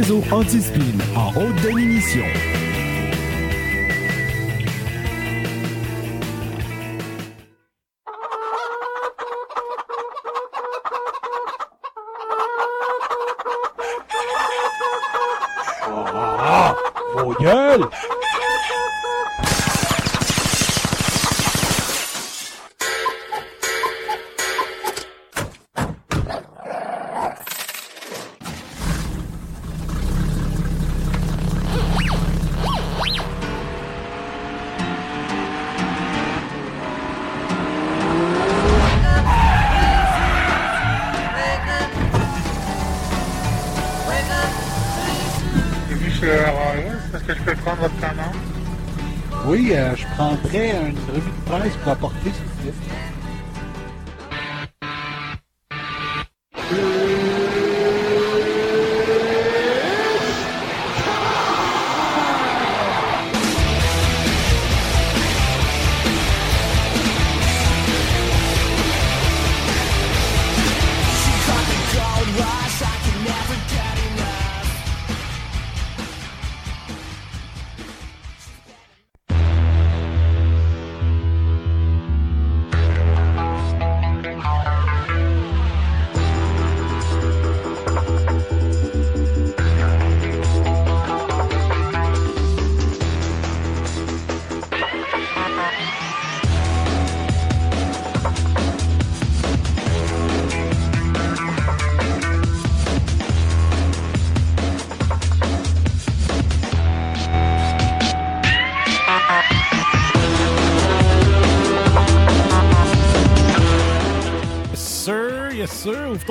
Réseau anti-spin en haute définition.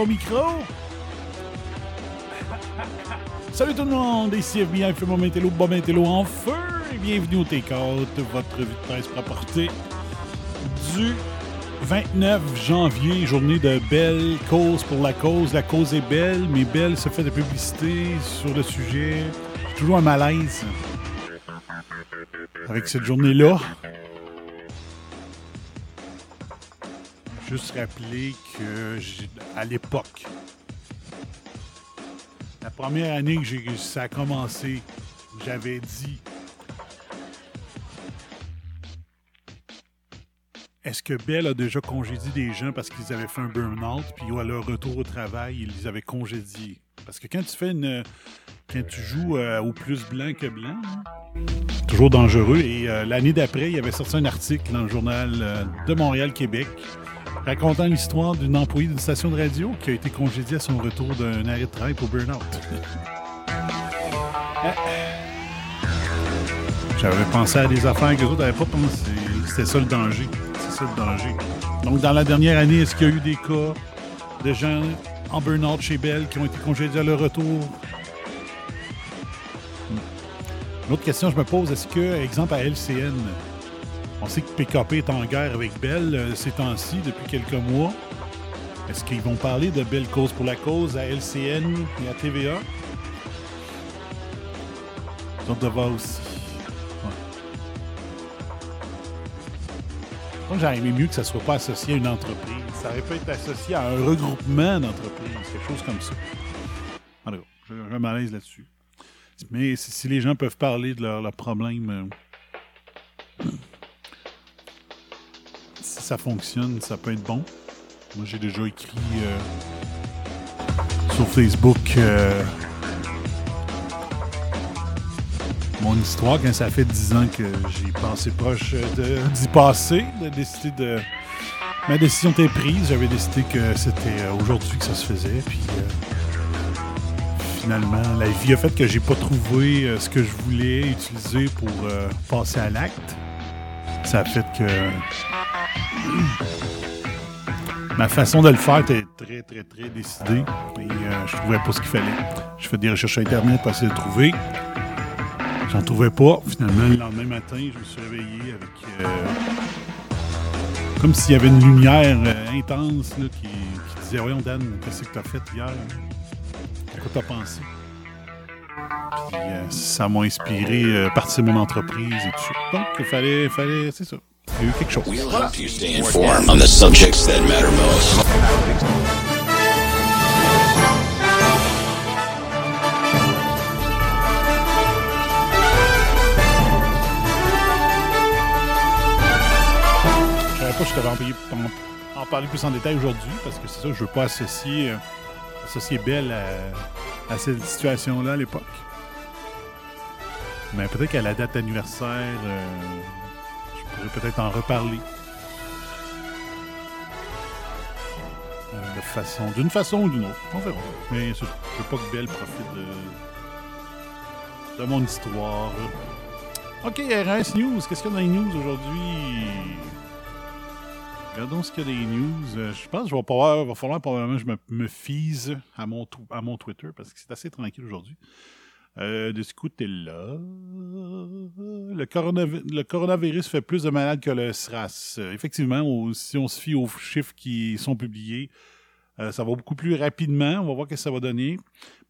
Micro. Salut tout le monde, ici FBI, fait mon Métello, Bob Métello en feu, et bienvenue au Take-Out, votre revue de presse pour apporter du 29 janvier, journée de belle cause pour la cause. La cause est belle, mais belle se fait de publicité sur le sujet. Toujours un malaise avec cette journée-là. Juste rappeler à l'époque, la première année que ça a commencé, j'avais dit Est-ce que Bell a déjà congédié des gens parce qu'ils avaient fait un burn-out, puis à leur retour au travail, ils les avaient congédiés? Parce que quand tu fais une. Quand tu joues euh, au plus blanc que blanc, hein, toujours dangereux. Et euh, l'année d'après, il y avait sorti un article dans le journal euh, de Montréal-Québec racontant l'histoire d'une employée d'une station de radio qui a été congédiée à son retour d'un arrêt de travail pour burn-out. J'avais pensé à des affaires que les autres n'avaient pas pensé. C'était ça le danger. C'est ça le danger. Donc, dans la dernière année, est-ce qu'il y a eu des cas de gens en burn-out chez Bell qui ont été congédiés à leur retour? Une autre question que je me pose, est-ce que, exemple, à LCN, on sait que PKP est en guerre avec Bell euh, ces temps-ci, depuis quelques mois. Est-ce qu'ils vont parler de Bell Cause pour la cause à LCN et à TVA? Ont de aussi. Moi, j'aurais aimé mieux que ça ne soit pas associé à une entreprise. Ça aurait pu être associé à un regroupement d'entreprises, quelque chose comme ça. En tout cas, j'ai un malaise là-dessus. Mais si, les gens peuvent parler de leurs leurs problèmes, euh, ça fonctionne, ça peut être bon. Moi, j'ai déjà écrit euh, sur Facebook euh, mon histoire quand ça fait 10 ans que j'ai pensé proche d'y passer, de décider de. Ma décision était prise. J'avais décidé que c'était euh, aujourd'hui que ça se faisait. Puis finalement, la vie a fait que j'ai pas trouvé ce que je voulais utiliser pour passer à l'acte. Ça a fait que ma façon de le faire était très, très, très décidée. Et je trouvais pas ce qu'il fallait. Je fais des recherches sur Internet pour essayer de trouver. J'en trouvais pas. Finalement, le lendemain matin, je me suis réveillé avec. Euh, comme s'il y avait une lumière euh, intense là, qui, qui, disait Voyons, Dan, qu'est-ce que tu as fait hier? À quoi t'as pensé? Puis euh, ça m'a inspiré euh, partir mon entreprise et tout ça. Donc, il fallait. fallait c'est ça. Il y a eu quelque chose. Je t'avais en, en, parler plus en détail aujourd'hui parce que c'est ça, je veux pas associer, euh, associer Belle à, cette situation-là à l'époque. Mais peut-être qu'à la date anniversaire, euh, je pourrais peut-être en reparler. Euh, de façon, d'une façon ou d'une autre. On verra. Mais je veux pas que Belle profite de, de mon histoire. Ok, RS News. Qu'est-ce qu'il y a dans les news aujourd'hui? Regardons ce qu'il y a des news. Euh, je pense qu'il va, pouvoir, va falloir probablement que je me, fise à mon, à mon Twitter parce que c'est assez tranquille aujourd'hui. Euh, de ce côté-là, le, le, coronavirus fait plus de malades que le SRAS. Euh, effectivement, si on se fie aux chiffres qui sont publiés, ça va beaucoup plus rapidement. On va voir ce que ça va donner.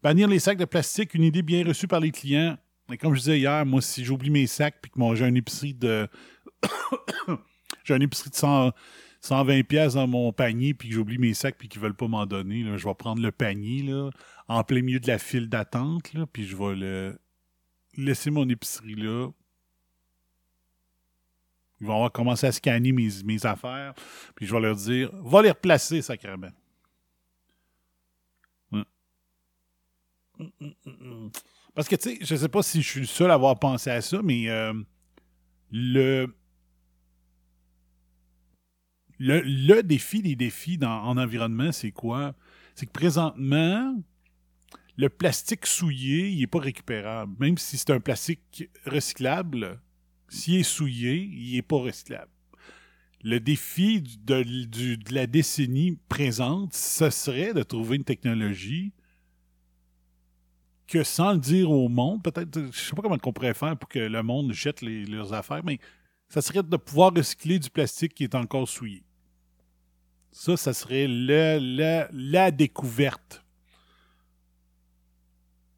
Bannir les sacs de plastique, une idée bien reçue par les clients. Et comme je disais hier, moi, si j'oublie mes sacs puis que j'ai un épicerie de. j'ai un épicerie de 100, 120 pièces dans mon panier puis que j'oublie mes sacs puis qu'ils veulent pas m'en donner, je vais prendre le panier là, en plein milieu de la file d'attente là, puis je vais le laisser mon épicerie là. Ils vont avoir à scanner mes, mes affaires, puis je vais leur dire va les replacer sacrément. Parce que, tu sais, je sais pas si je suis le seul à avoir pensé à ça, mais euh, le, le, défi des défis dans, en environnement, c'est quoi? C'est que présentement, le plastique souillé, il n'est pas récupérable. Même si c'est un plastique recyclable, s'il est souillé, il n'est pas recyclable. Le défi de, la décennie présente, ce serait de trouver une technologie que sans le dire au monde, peut-être, je sais pas comment on pourrait faire pour que le monde jette leurs affaires, mais ça serait de pouvoir recycler du plastique qui est encore souillé. Ça, ça serait la découverte.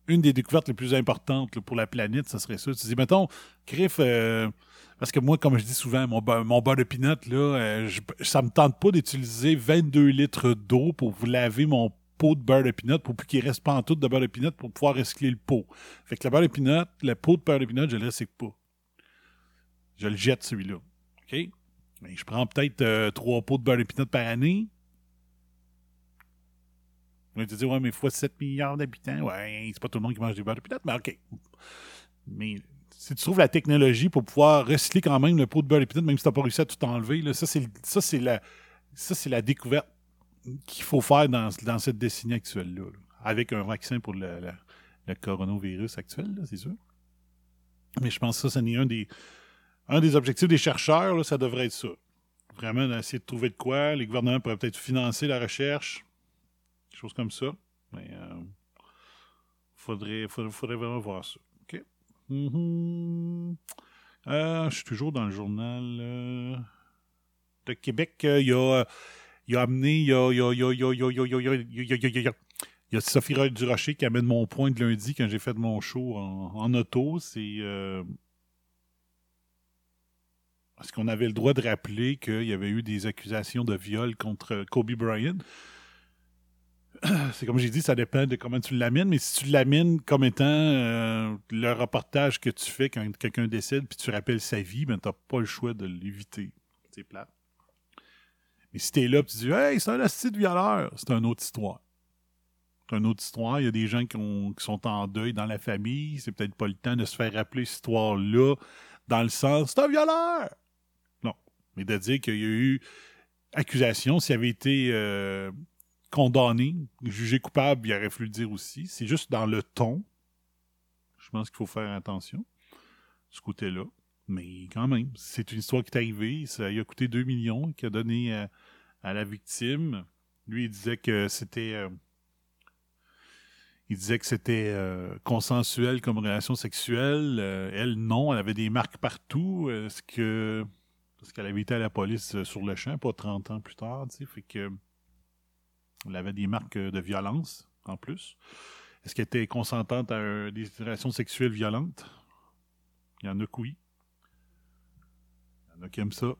Une des découvertes les plus importantes pour la planète, ça serait ça. Tu dis, mettons, Criff, euh, parce que moi, comme je dis souvent, mon, mon beurre de pinot, là, euh, ça me tente pas d'utiliser 22 litres d'eau pour vous laver mon pot de beurre de pinot pour plus qu'il reste pas en tout de beurre de pinot pour pouvoir recycler le pot. Fait que le beurre de pinot, le pot de beurre de pinot, je le recycle pas. Je le jette celui-là. OK? Mais je prends peut-être euh, trois pots de beurre de par année. On va te ouais, mais fois 7 milliards d'habitants, ouais, c'est pas tout le monde qui mange du beurre de mais OK. Mais si tu trouves la technologie pour pouvoir recycler quand même le pot de beurre de même si tu n'as pas réussi à tout enlever, là, ça, c'est la, la découverte qu'il faut faire dans, dans cette décennie actuelle-là. avec un vaccin pour le, le, coronavirus actuel, c'est sûr. Mais je pense que ça, ce n'est un des, un des objectifs des chercheurs, ça devrait être ça. Vraiment essayer de trouver de quoi. Les gouvernements pourraient peut-être financer la recherche. Des choses comme ça. Mais euh, faudrait, vraiment voir ça. OK. Mm-hmm. Euh, je suis toujours dans le journal euh, de Québec. Il y a, il a amené, il y a, Sophie Durocher qui amène mon point de lundi quand j'ai fait mon show en auto. C'est est-ce qu'on avait le droit de rappeler qu'il y avait eu des accusations de viol contre Kobe Bryant? C'est comme j'ai dit, ça dépend de comment tu l'amènes, mais si tu l'amènes comme étant euh, le reportage que tu fais quand quelqu'un décède puis tu rappelles sa vie, ben t'as pas le choix de l'éviter. C'est plat. Mais si t'es là et tu dis Hey, c'est un de violeur, c'est une autre histoire. C'est une autre histoire. Il y a des gens qui, qui sont en deuil dans la famille. C'est peut-être pas le temps de se faire rappeler cette histoire-là dans le sens c'est un violeur. Mais de dire qu'il y a eu accusation, s'il avait été euh, condamné, jugé coupable, il aurait fallu le dire aussi. C'est juste dans le ton. Je pense qu'il faut faire attention, ce côté-là. Mais quand même, c'est une histoire qui est arrivée. Ça lui a coûté 2 millions qu'il a donné à, la victime. Lui, il disait que c'était. Euh, il disait que c'était euh, consensuel comme relation sexuelle. Elle, non. Elle avait des marques partout. Est-ce que. Parce qu'elle avait été à la police sur le champ, pas 30 ans plus tard. Fait que. Elle avait des marques de violence, en plus. Est-ce qu'elle était consentante à des relations sexuelles violentes? Il y en a que oui. Il y en a qui aiment ça.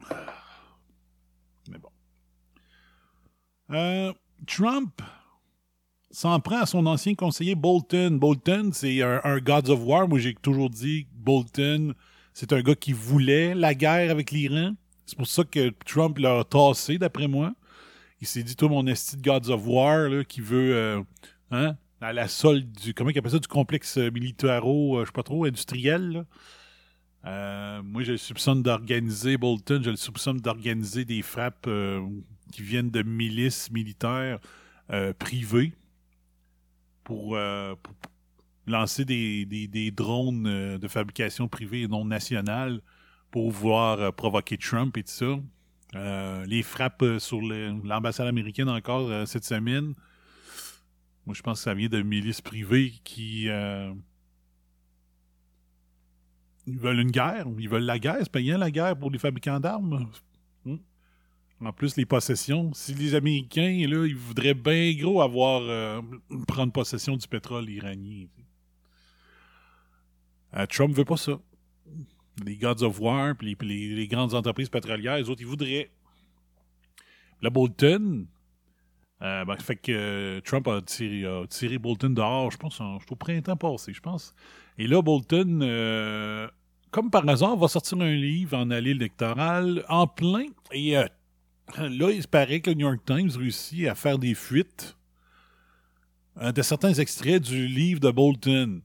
Mais bon. Euh, Trump s'en prend à son ancien conseiller Bolton. Bolton, c'est un, Gods of War. Moi, j'ai toujours dit Bolton, c'est un gars qui voulait la guerre avec l'Iran. C'est pour ça que Trump l'a tassé, d'après moi. Il s'est dit, toi, mon esti de Gods of War, là, qui veut, euh, hein, à la solde du, comment il appelle ça, du complexe militaro, euh, je sais pas trop, industriel, euh, moi, je le soupçonne d'organiser, Bolton, je le soupçonne d'organiser des frappes qui viennent de milices militaires privées pour, lancer des, des, drones de fabrication privée et non nationale pour pouvoir provoquer Trump et tout ça. Euh, les frappes euh, sur l'ambassade américaine encore euh, cette semaine. Moi, je pense que ça vient de milices privées qui ils veulent une guerre. Ils veulent la guerre. C'est payant la guerre pour les fabricants d'armes. En plus, les possessions. Si les Américains, là, ils voudraient bien gros avoir prendre possession du pétrole iranien. Trump veut pas ça les Gods of War, puis les, grandes entreprises pétrolières, les autres, ils voudraient. Le Bolton, euh, ben, fait que Trump a tiré, Bolton dehors, je pense, au printemps passé, je pense. Et là, Bolton, euh, comme par hasard, va sortir un livre en allée électorale en plein. Et euh, là, il paraît que le New York Times réussit à faire des fuites de certains extraits du livre de Bolton.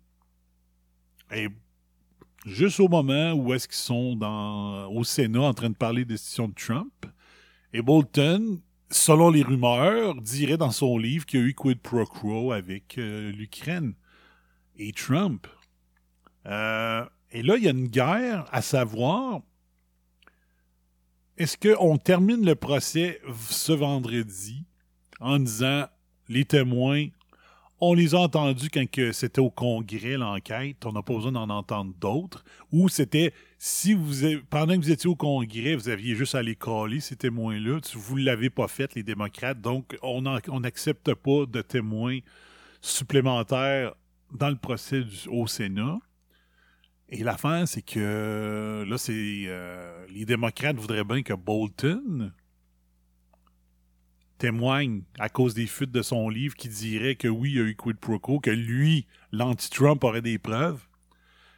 Et juste au moment où est-ce qu'ils sont au Sénat en train de parler des décisions de Trump. Et Bolton, selon les rumeurs, dirait dans son livre qu'il y a eu quid pro quo avec euh, l'Ukraine et Trump. Euh, et là, il y a une guerre à savoir est-ce qu'on termine le procès ce vendredi en disant les témoins on les a entendus quand c'était au Congrès, l'enquête. On n'a pas besoin d'en entendre d'autres. Ou c'était, si vous, pendant que vous étiez au Congrès, vous aviez juste à les coller, ces témoins-là. Vous ne l'avez pas fait, les démocrates. Donc, on n'accepte pas de témoins supplémentaires dans le procès au Sénat. Et l'affaire, c'est que là, c'est euh, les démocrates voudraient bien que Bolton témoigne à cause des fuites de son livre qui dirait que oui, il y a eu quid pro quo, que lui, l'anti-Trump, aurait des preuves.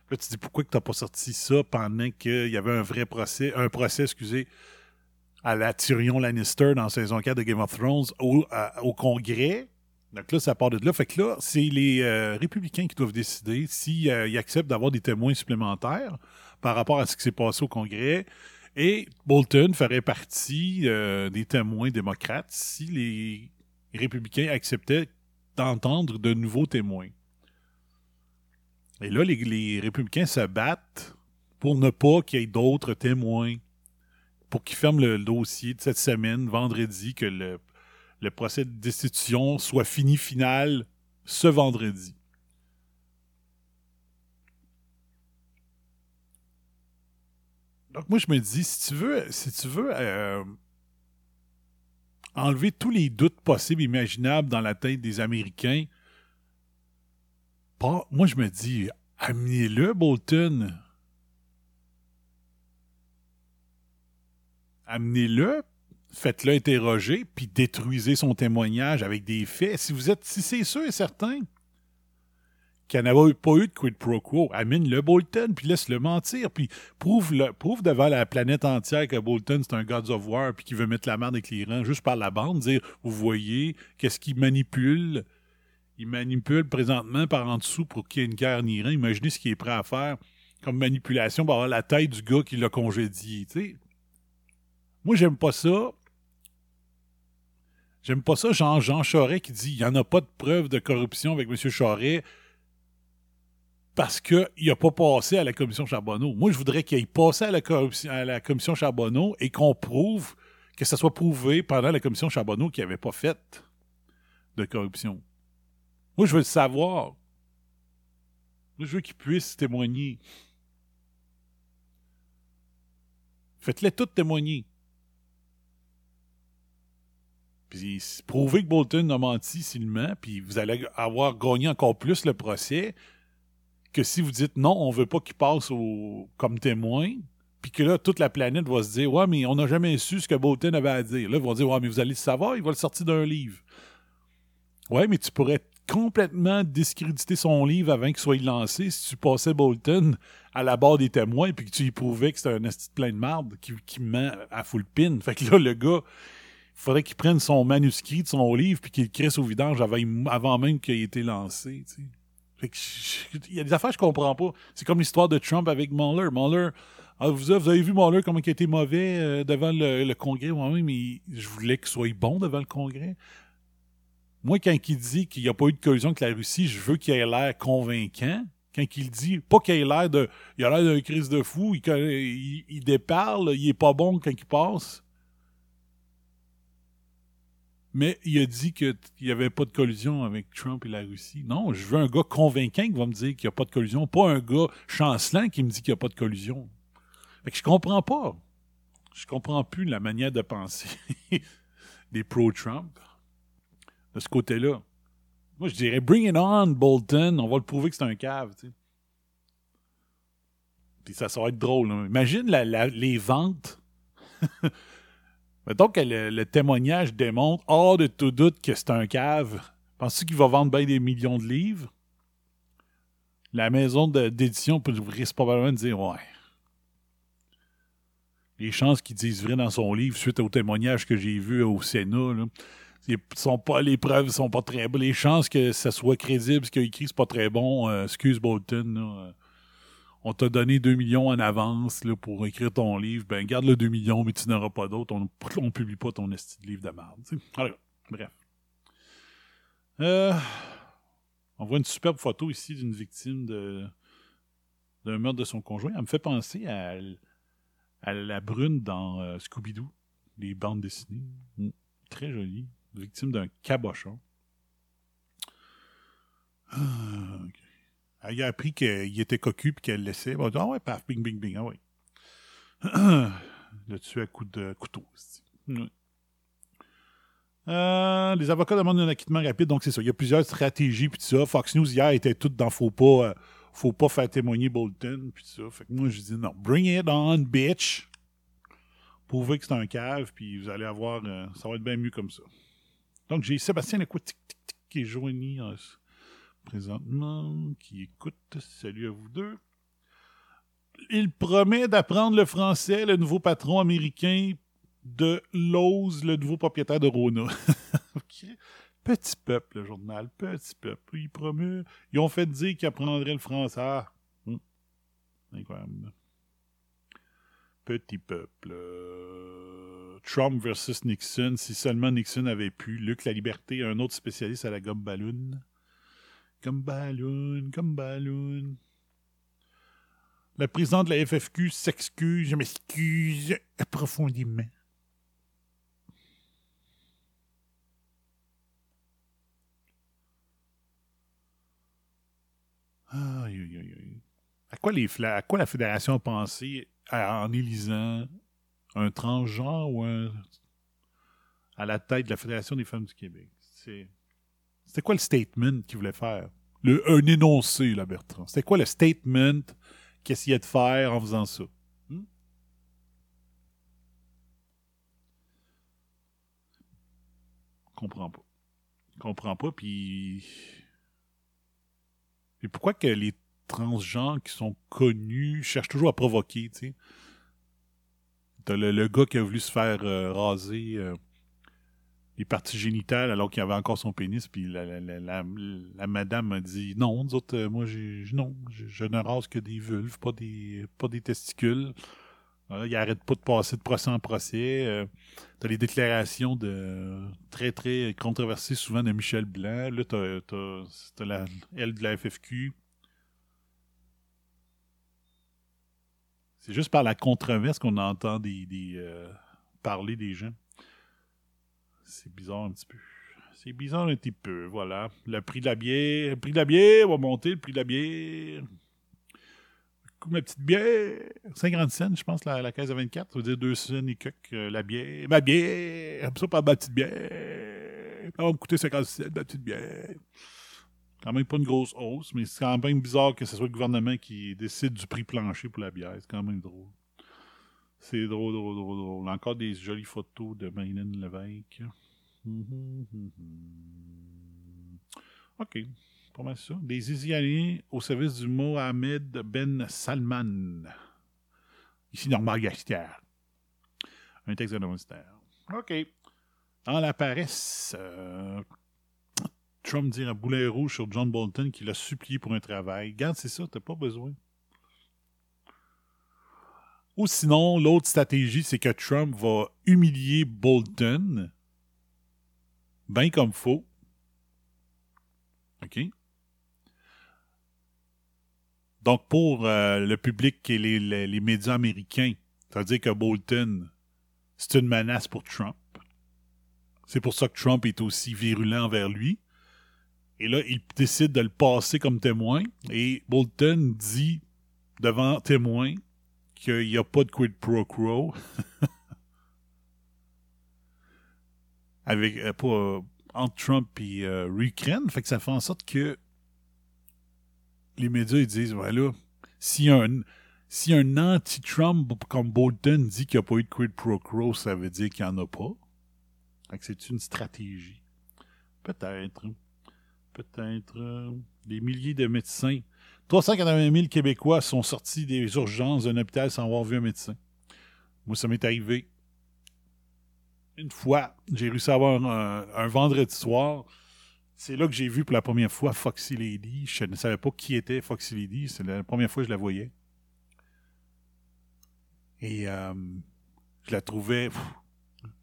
Là, tu te dis pourquoi tu n'as pas sorti ça pendant qu'il y avait un vrai procès, un procès, excusez, à la Tyrion Lannister dans saison 4 de Game of Thrones au Congrès? Donc là, ça part de là. Fait que là, c'est les euh, républicains qui doivent décider s'ils euh, acceptent d'avoir des témoins supplémentaires par rapport à ce qui s'est passé au Congrès et Bolton ferait partie euh, des témoins démocrates si les républicains acceptaient d'entendre de nouveaux témoins. Et là, les, républicains se battent pour ne pas qu'il y ait d'autres témoins, pour qu'ils ferment le dossier de cette semaine, vendredi, que le, le procès de destitution soit fini final ce vendredi. Donc moi, je me dis, si tu veux, si tu veux euh, enlever tous les doutes possibles, imaginables dans la tête des Américains, moi, je me dis, amenez-le, Bolton. Amenez-le, faites-le interroger, puis détruisez son témoignage avec des faits. Si vous êtes, si c'est sûr et certain qu'il n'y en avait pas eu de quid pro quo. Amène le Bolton, puis laisse-le mentir, puis prouve, prouve devant la planète entière que Bolton, c'est un God of War, puis qu'il veut mettre la merde avec rangs juste par la bande, dire, vous voyez, qu'est-ce qu'il manipule? Il manipule présentement par en dessous pour qu'il y ait une guerre en Iran. Imaginez ce qu'il est prêt à faire comme manipulation pour avoir la tête du gars qui l'a congédié. sais. Moi, j'aime pas ça. J'aime pas ça, Jean, Jean Charest qui dit il n'y en a pas de preuve de corruption avec M. Charest parce qu'il n'a pas passé à la commission Charbonneau. Moi, je voudrais qu'il ait passé à la, à la commission Charbonneau et qu'on prouve que ça soit prouvé pendant la commission Charbonneau qu'il avait pas fait de corruption. Moi, je veux le savoir. Moi, je veux qu'il puisse témoigner. Faites-les toutes témoigner. Puis prouvez que Bolton a menti silement, puis vous allez avoir gagné encore plus le procès que si vous dites non, on veut pas qu'il passe au, comme témoin, puis que là, toute la planète va se dire Ouais, mais on n'a jamais su ce que Bolton avait à dire. Là, ils vont dire Ouais, mais vous allez le savoir, il va le sortir d'un livre. Ouais, mais tu pourrais complètement discréditer son livre avant qu'il soit lancé si tu passais Bolton à la barre des témoins puis que tu y prouvais que c'était un esti plein de marde qui, qui ment à full pin. Fait que là, le gars, faudrait qu'il prenne son manuscrit de son livre puis qu'il le crisse au vidange avant, même qu'il ait été lancé. il y a des affaires que je comprends pas. C'est comme l'histoire de Trump avec Mueller. Mueller, ah, vous, avez vu Mueller comment il a été mauvais euh, devant le, Congrès? Moi, mais je voulais qu'il soit bon devant le Congrès. Moi, quand il dit qu'il n'y a pas eu de collusion avec la Russie, je veux qu'il ait l'air convaincant. Quand il dit, pas qu'il ait l'air de. Il a l'air d'un crise de fou, il, il, il déparle, il est pas bon quand il passe. Mais il a dit qu'il n'y avait pas de collusion avec Trump et la Russie. Non, je veux un gars convaincant qui va me dire qu'il n'y a pas de collusion, pas un gars chancelant qui me dit qu'il n'y a pas de collusion. Fait que je comprends pas. Je comprends plus la manière de penser des pro-Trump de ce côté-là. Moi, je dirais bring it on, Bolton. On va le prouver que c'est un cave. Puis ça, ça va être drôle. Imagine les ventes. Mettons que le, témoignage démontre, hors de tout doute, que c'est un cave. Penses-tu qu'il va vendre bien des millions de livres? La maison d'édition risque probablement de dire Ouais. Les chances qu'il dise vrai dans son livre suite au témoignage que j'ai vu au Sénat, là, sont pas, les preuves sont pas très bonnes. Les chances que ça soit crédible, ce qu'il a écrit, c'est pas très bon. Euh, excuse Bolton. Euh, on t'a donné 2 millions en avance pour écrire ton livre. Ben, garde le 2 millions, mais tu n'auras pas d'autres. On ne publie pas ton esti de livre de merde. Bref. Euh, on voit une superbe photo ici d'une victime de d'un meurtre de son conjoint. Elle me fait penser à, la brune dans Scooby-Doo, les bandes dessinées. Mm. Très jolie victime d'un cabochon. Ah, Elle a appris qu'il était cocu et qu'elle laissait. On ah ouais, paf, bing, bing, bing, ah ouais. Le tuer à coup de couteau. Euh, les avocats demandent un acquittement rapide, donc c'est ça. Il y a plusieurs stratégies, puis ça. Fox News hier était tout dans faut pas, euh, faut pas faire témoigner Bolton, puis ça. Fait que moi, je dis non, bring it on, bitch. Prouvez que c'est un cave, puis vous allez avoir. Euh, ça va être bien mieux comme ça. Donc, j'ai Sébastien Tic qui est joigné présentement, qui écoute. Salut à vous deux. Il promet d'apprendre le français, le nouveau patron américain de Lowe's, le nouveau propriétaire de Rona. Petit peuple, le journal. Petit peuple. Il promet. Ils ont fait dire qu'ils apprendraient le français. Ah. Hum. Incroyable. Petit peuple. Trump versus Nixon, si seulement Nixon avait pu. Luc La Liberté, un autre spécialiste à la gomme ballon. Comme ballon, comme ballon. La présidente de la FFQ s'excuse, je m'excuse profondément. Aïe, aïe, aïe. À quoi, les, à quoi la Fédération a pensé en élisant un transgenre ou un à la tête de la Fédération des femmes du Québec? C'était quoi le statement qu'il voulait faire? Le, un énoncé, là, Bertrand. C'était quoi le statement qu'il essayait de faire en faisant ça? Hmm? Comprends pas. Comprends pas, puis. Et pourquoi que les transgenres qui sont connus cherchent toujours à provoquer, tu sais? T'as le, le gars qui a voulu se faire euh, raser euh, les parties génitales alors qu'il avait encore son pénis, puis la, la, madame m'a dit non, nous autres, euh, moi, non, je, ne rase que des vulves, pas des, pas des testicules. Il arrête pas de passer de procès en procès. Euh, t'as les déclarations de très, très controversées souvent de Michel Blanc. Là, t'as, t'as, t'as la, elle de la FFQ. C'est juste par la controverse qu'on entend des euh, parler des gens. C'est bizarre un petit peu. C'est bizarre un petit peu, voilà. Le prix de la bière, le prix de la bière va monter, le prix de la bière. Ma petite bière, 50 cents, je pense, la, la caisse de 24. Ça veut dire 2 cents et quelques, euh, la bière. Ma bière, ça par ma petite bière. Va me coûter 50 cents, ma petite bière. Quand même pas une grosse hausse, mais c'est quand même bizarre que ce soit le gouvernement qui décide du prix plancher pour la bière. C'est quand même drôle. C'est drôle, drôle, drôle, drôle. Encore des jolies photos de Marilyn Lévesque. Mhm, mhm. OK. Pas mal ça. Des Isialiens au service du Mohamed Ben Salman. Ici, Normand Gastière. Un texte de ministère. OK. Dans la paresse, euh, Trump dire un boulet rouge sur John Bolton qui l'a supplié pour un travail. Garde, c'est ça, t'as pas besoin. Sinon, l'autre stratégie, c'est que Trump va humilier Bolton, bien comme faut. OK? Donc, pour euh, le public et les, les, médias américains, ça veut dire que Bolton, c'est une menace pour Trump. C'est pour ça que Trump est aussi virulent envers lui. Et là, il décide de le passer comme témoin. Et Bolton dit devant témoin qu'il n'y a pas de quid pro quo. Avec, euh, euh, entre Trump et euh, l'Ukraine. Fait que ça fait en sorte que les médias ils disent ouais, là, si un, si un anti-Trump comme Bolton dit qu'il n'y a pas eu de quid pro quo, ça veut dire qu'il n'y en a pas. Fait que c'est une stratégie. Peut-être. Peut-être. euh, des milliers de médecins. 380 000 Québécois sont sortis des urgences d'un hôpital sans avoir vu un médecin. Moi, ça m'est arrivé. Une fois, j'ai réussi à avoir un, vendredi soir. C'est là que j'ai vu pour la première fois Foxy Lady. Je ne savais pas qui était Foxy Lady. C'est la première fois que je la voyais. Et euh, je la trouvais.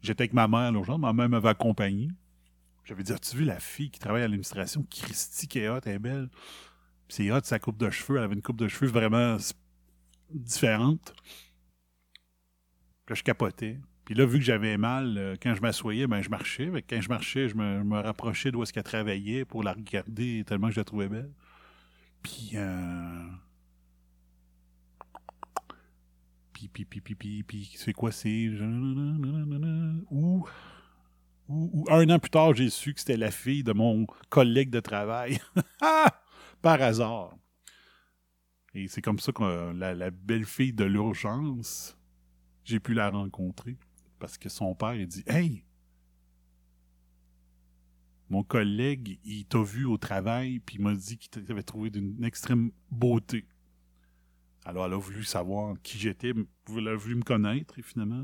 J'étais avec ma mère l'urgence. Ma mère m'avait accompagné. J'avais dit As-tu vu la fille qui travaille à l'administration? Christy hot, elle est belle. C'est hot, sa coupe de cheveux. Elle avait une coupe de cheveux vraiment différente. Là, je capotais. Puis là, vu que j'avais mal, euh, quand je m'assoyais, ben, je marchais. Quand je marchais, je me, rapprochais d'où est-ce qu'elle travaillait pour la regarder tellement que je la trouvais belle. Puis, euh... Puis, puis, puis, puis, puis, c'est quoi, c'est... Ou... Ou, ou un an plus tard, j'ai su que c'était la fille de mon collègue de travail. Par hasard. Et c'est comme ça que la, la belle-fille de l'urgence, j'ai pu la rencontrer. Parce que son père, il dit Hey! Mon collègue, il t'a vu au travail, puis il m'a dit qu'il t'avait trouvé d'une extrême beauté. Alors, elle a voulu savoir qui j'étais, elle a voulu me connaître, et finalement,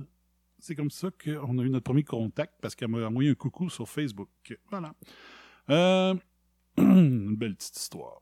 c'est comme ça qu'on a eu notre premier contact, parce qu'elle m'a envoyé un coucou sur Facebook. Voilà. Euh, une belle petite histoire.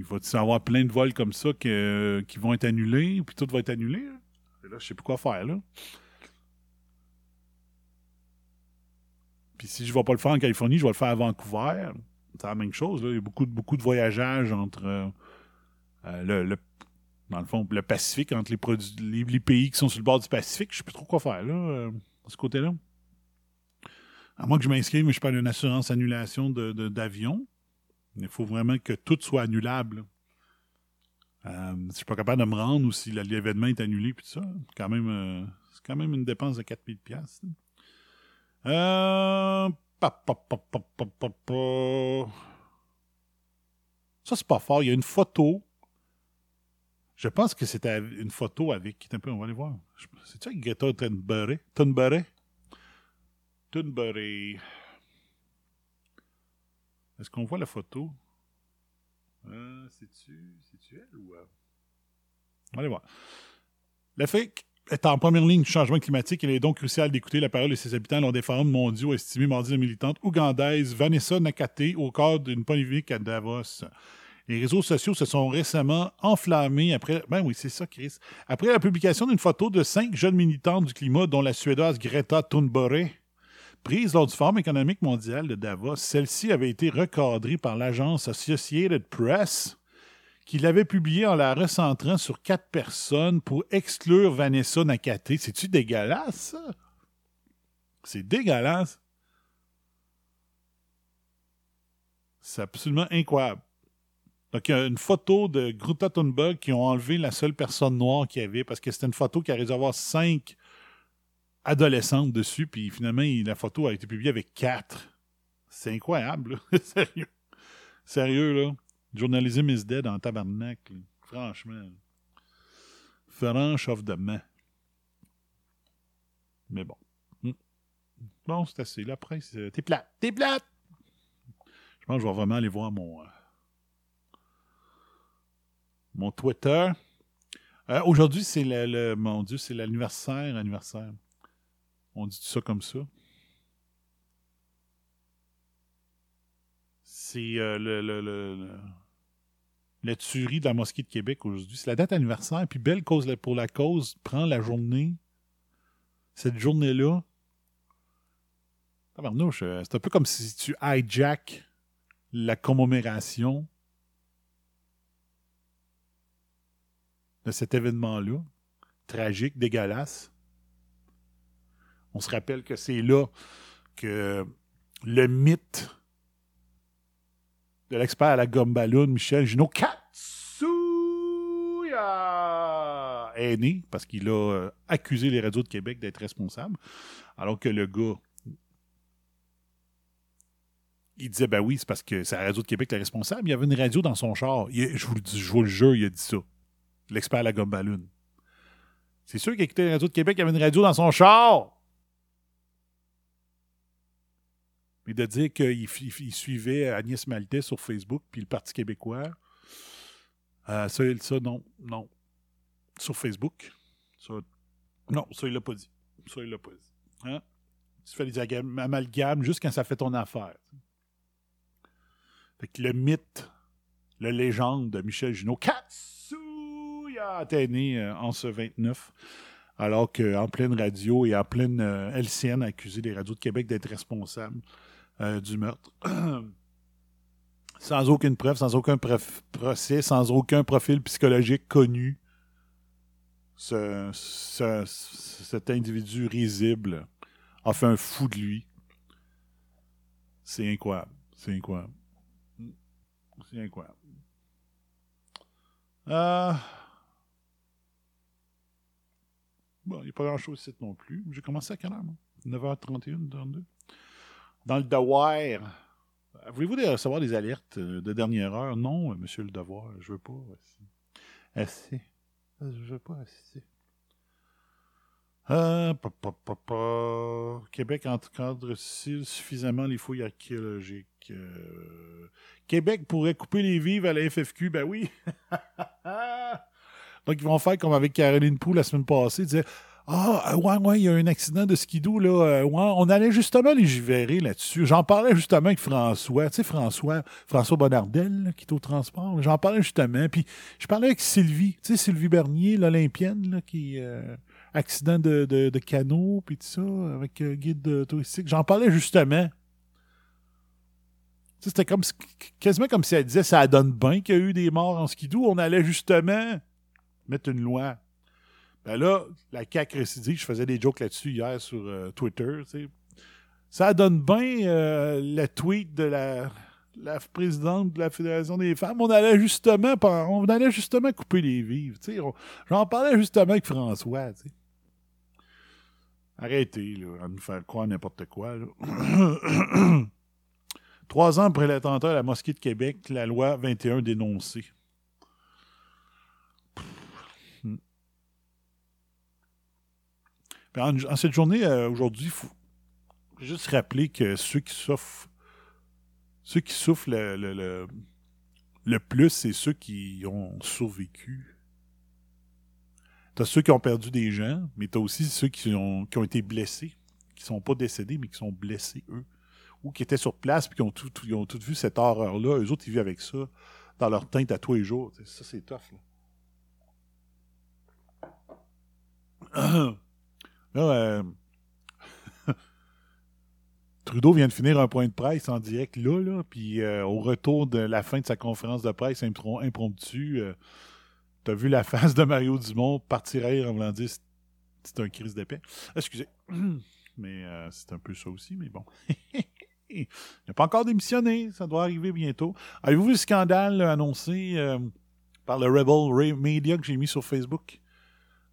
Il va y avoir plein de vols comme ça que- qui vont être annulés, puis tout va être annulé. Et là, je sais plus quoi faire, là. Puis si je ne vais pas le faire en Californie, je vais le faire à Vancouver. C'est la même chose, là. Il y a beaucoup, beaucoup de voyageage entre euh, euh, le, dans le fond, le Pacifique, entre les, pays qui sont sur le bord du Pacifique. Je sais plus trop quoi faire, là, euh, de ce côté-là. À moins que je m'inscrive, mais je parle d'une assurance annulation de- de- d'avion. Il faut vraiment que tout soit annulable. Euh, si je suis pas capable de me rendre ou si l'événement est annulé, puis ça, euh, c'est quand même une dépense de 4000 pièces. Euh. Ça, c'est pas fort. Il y a une photo. Je pense que c'était une photo avec. On va aller voir. C'est-tu avec Greta? Thunberg? Thunberg. Est-ce qu'on voit la photo? Euh, C'est-tu elle ou. Euh? Aller voir. L'Afrique est en première ligne du changement climatique. Il est donc crucial d'écouter la parole de ses habitants lors des forums mondiaux estimés mardi la militante ougandaise Vanessa Nakate au cadre d'une polémique à Davos. Les réseaux sociaux se sont récemment enflammés après. Ben oui, c'est ça, Chris. Après la publication d'une photo de cinq jeunes militantes du climat, dont la Suédoise Greta Thunberg, prise lors du Forum économique mondial de Davos, celle-ci avait été recadrée par l'agence Associated Press qui l'avait publiée en la recentrant sur quatre personnes pour exclure Vanessa Nakate. C'est-tu dégueulasse, ça? C'est dégueulasse. C'est absolument incroyable. Donc, il y a une photo de Greta Thunberg qui ont enlevé la seule personne noire qu'il y avait parce que c'était une photo qui aurait avoir cinq adolescente dessus, puis finalement, la photo a été publiée avec quatre. C'est incroyable, là. Sérieux. Sérieux, là. Journalism is dead en tabarnak, Franchement. Franche de main. Mais bon. Hmm. Bon, c'est assez. La presse, euh, t'es plate. T'es plate! Je pense que je vais vraiment aller voir mon. Euh, mon Twitter. Euh, aujourd'hui, c'est le, le, Mon Dieu, c'est l'anniversaire. Anniversaire. On dit ça comme ça. C'est euh, le, le, tuerie de la mosquée de Québec aujourd'hui. C'est la date anniversaire. Puis Belle Cause pour la cause prend la journée. Cette journée-là. Euh, c'est un peu comme si tu hijack la commémoration de cet événement-là. Tragique, dégueulasse. On se rappelle que c'est là que le mythe de l'expert à la gomme ballon, Michel Junot Katsuya, est né parce qu'il a euh, accusé les radios de Québec d'être responsables, alors que le gars il disait ben oui, c'est parce que c'est la radio de Québec qui est responsable. Il y avait une radio dans son char. je, vous le dis, je le jure, il a dit ça. L'expert à la gomme ballon. C'est sûr qu'il quitté la radio de Québec, il y avait une radio dans son char. De dire qu'il suivait Agnès Maltais sur Facebook puis le Parti québécois, euh, ça, ça, non, non. Sur Facebook, non, ça, il l'a pas dit. Ça, il l'a pas dit. Hein? Tu fais des amalgames juste quand ça fait ton affaire. Fait que le mythe, la légende de Michel Junot, Katsuya, né euh, en ce 29 alors qu'en pleine radio et en pleine euh, LCN accusé les radios de Québec d'être responsables euh, du meurtre. sans aucune preuve, sans aucun procès, sans aucun profil psychologique connu. Ce, cet individu risible a fait un fou de lui. C'est incroyable. C'est incroyable. C'est incroyable. Euh... Bon, il n'y a pas grand-chose ici non plus. J'ai commencé à quelle heure, moi? 9h31, 32 dans le devoir. Voulez-vous recevoir des alertes euh, de dernière heure? Non, monsieur le devoir, je veux pas. Assez. Je veux pas assez. Ah, Québec encadre suffisamment les fouilles archéologiques. Euh, Québec pourrait couper les vives à la FFQ, ben oui. Donc ils vont faire comme avec Caroline Pou la semaine passée, dire ah, ouais, ouais, il y a un accident de skidoo, là. Euh, on allait justement légiférer là-dessus. J'en parlais justement avec François, tu sais, François, François Bonnardel, qui est au transport. J'en parlais justement. Puis je parlais avec Sylvie, tu sais, Sylvie Bernier, l'Olympienne, qui euh, accident de, de, canot, puis tout ça, avec euh, guide touristique. J'en parlais justement. C'était comme quasiment comme si elle disait ça donne bien qu'il y a eu des morts en skidoo. On allait justement mettre une loi ben là, la CAQ récidive, je faisais des jokes là-dessus hier sur euh, Twitter. Ça donne bien euh, le tweet de la, présidente de la Fédération des femmes, on allait justement, on allait justement couper les vivres. J'en parlais justement avec François. Arrêtez à nous faire croire n'importe quoi. Trois ans après l'attentat à la mosquée de Québec, la loi 21 dénoncée. En, cette journée, euh, aujourd'hui, il faut juste rappeler que ceux qui souffrent ceux qui souffrent le, le, plus, c'est ceux qui ont survécu. T'as ceux qui ont perdu des gens, mais t'as aussi ceux qui ont, qui ont été blessés, qui sont pas décédés, mais qui sont blessés, eux. Ou qui étaient sur place, puis qui ont tout, ont tout vu cette horreur-là. Eux autres, ils vivent avec ça dans leur teinte à tous les jours. Ça, c'est tough, là. euh, Trudeau vient de finir un point de presse en direct là, là puis euh, au retour de la fin de sa conférence de presse impromptue, euh, t'as vu la face de Mario Dumont partir en voulant dire c'est un crise d'épée. Excusez. Mais euh, c'est un peu ça aussi, mais bon. Il n'a pas encore démissionné, ça doit arriver bientôt. Avez-vous vu le scandale annoncé par le Rebel Media que j'ai mis sur Facebook?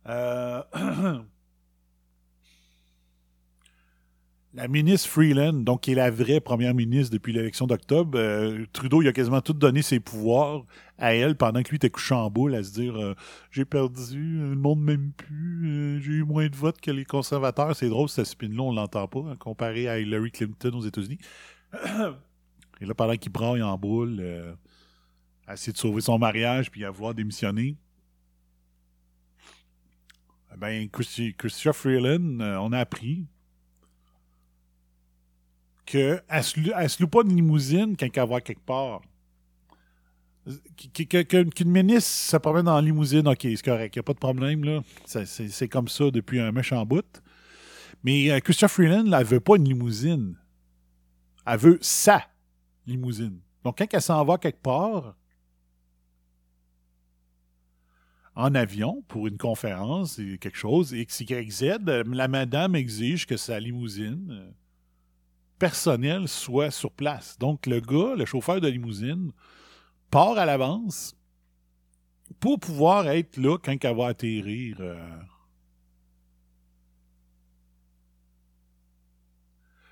La ministre Freeland, donc qui est la vraie première ministre depuis l'élection d'octobre, euh, Trudeau, il a quasiment tout donné ses pouvoirs à elle pendant que lui était couché en boule à se dire euh, j'ai perdu, le monde m'aime plus, euh, j'ai eu moins de votes que les conservateurs. C'est drôle, ce spin-là, on l'entend pas, hein, comparé à Hillary Clinton aux États-Unis. Et là, pendant qu'il braille en boule, à essayer de sauver son mariage puis à vouloir démissionner. Eh ben, Christian Freeland, on a appris qu'elle ne se loue pas de limousine quand elle va quelque part. Qu'une ministre se promène la limousine, ok, c'est correct, il n'y a pas de problème, là. C'est comme ça depuis un méchant bout. Mais euh, Christophe Freeland, elle ne veut pas une limousine. Elle veut sa limousine. Donc, quand elle s'en va quelque part, en avion pour une conférence et quelque chose, XYZ, la madame exige que sa limousine euh, personnel soit sur place. Donc, le gars, le chauffeur de limousine, part à l'avance pour pouvoir être là quand elle va atterrir. Euh.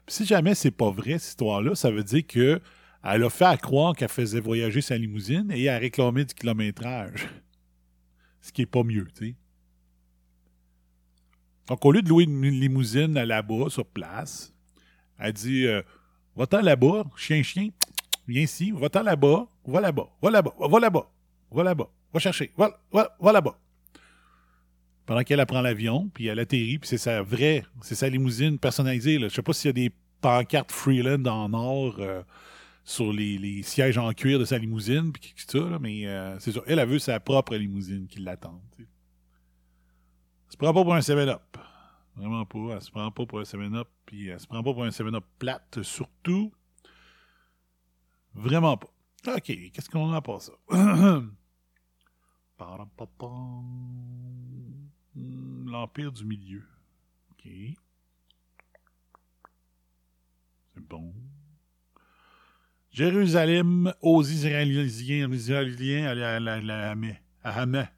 si jamais c'est pas vrai, cette histoire-là, ça veut dire que elle a fait à croire qu'elle faisait voyager sa limousine et a réclamé du kilométrage. Ce qui est pas mieux, tu sais. Donc, au lieu de louer une limousine là-bas, sur place, elle dit euh, Va-t'en là-bas, chien, chien, viens ici, va-t'en là-bas, va là-bas, va là-bas, va là-bas, va là-bas, va chercher, va, va, va là-bas. Pendant qu'elle apprend l'avion, puis elle atterrit, puis c'est sa vraie, c'est sa limousine personnalisée. Là. Je sais pas s'il y a des pancartes Freeland en or euh, sur les, sièges en cuir de sa limousine, puis tout ça, mais euh, c'est ça. Elle a vu sa propre limousine qui l'attend. C'est pas pour un 7-up. Vraiment pas. Elle se prend pas pour un 7-up, puis elle se prend pas pour un 7-up plate, surtout. Vraiment pas. OK, qu'est-ce qu'on a pas ça? L'Empire du Milieu. OK. C'est bon. Jérusalem aux Israéliens, Israéliens à, la, la, la, à Hamas.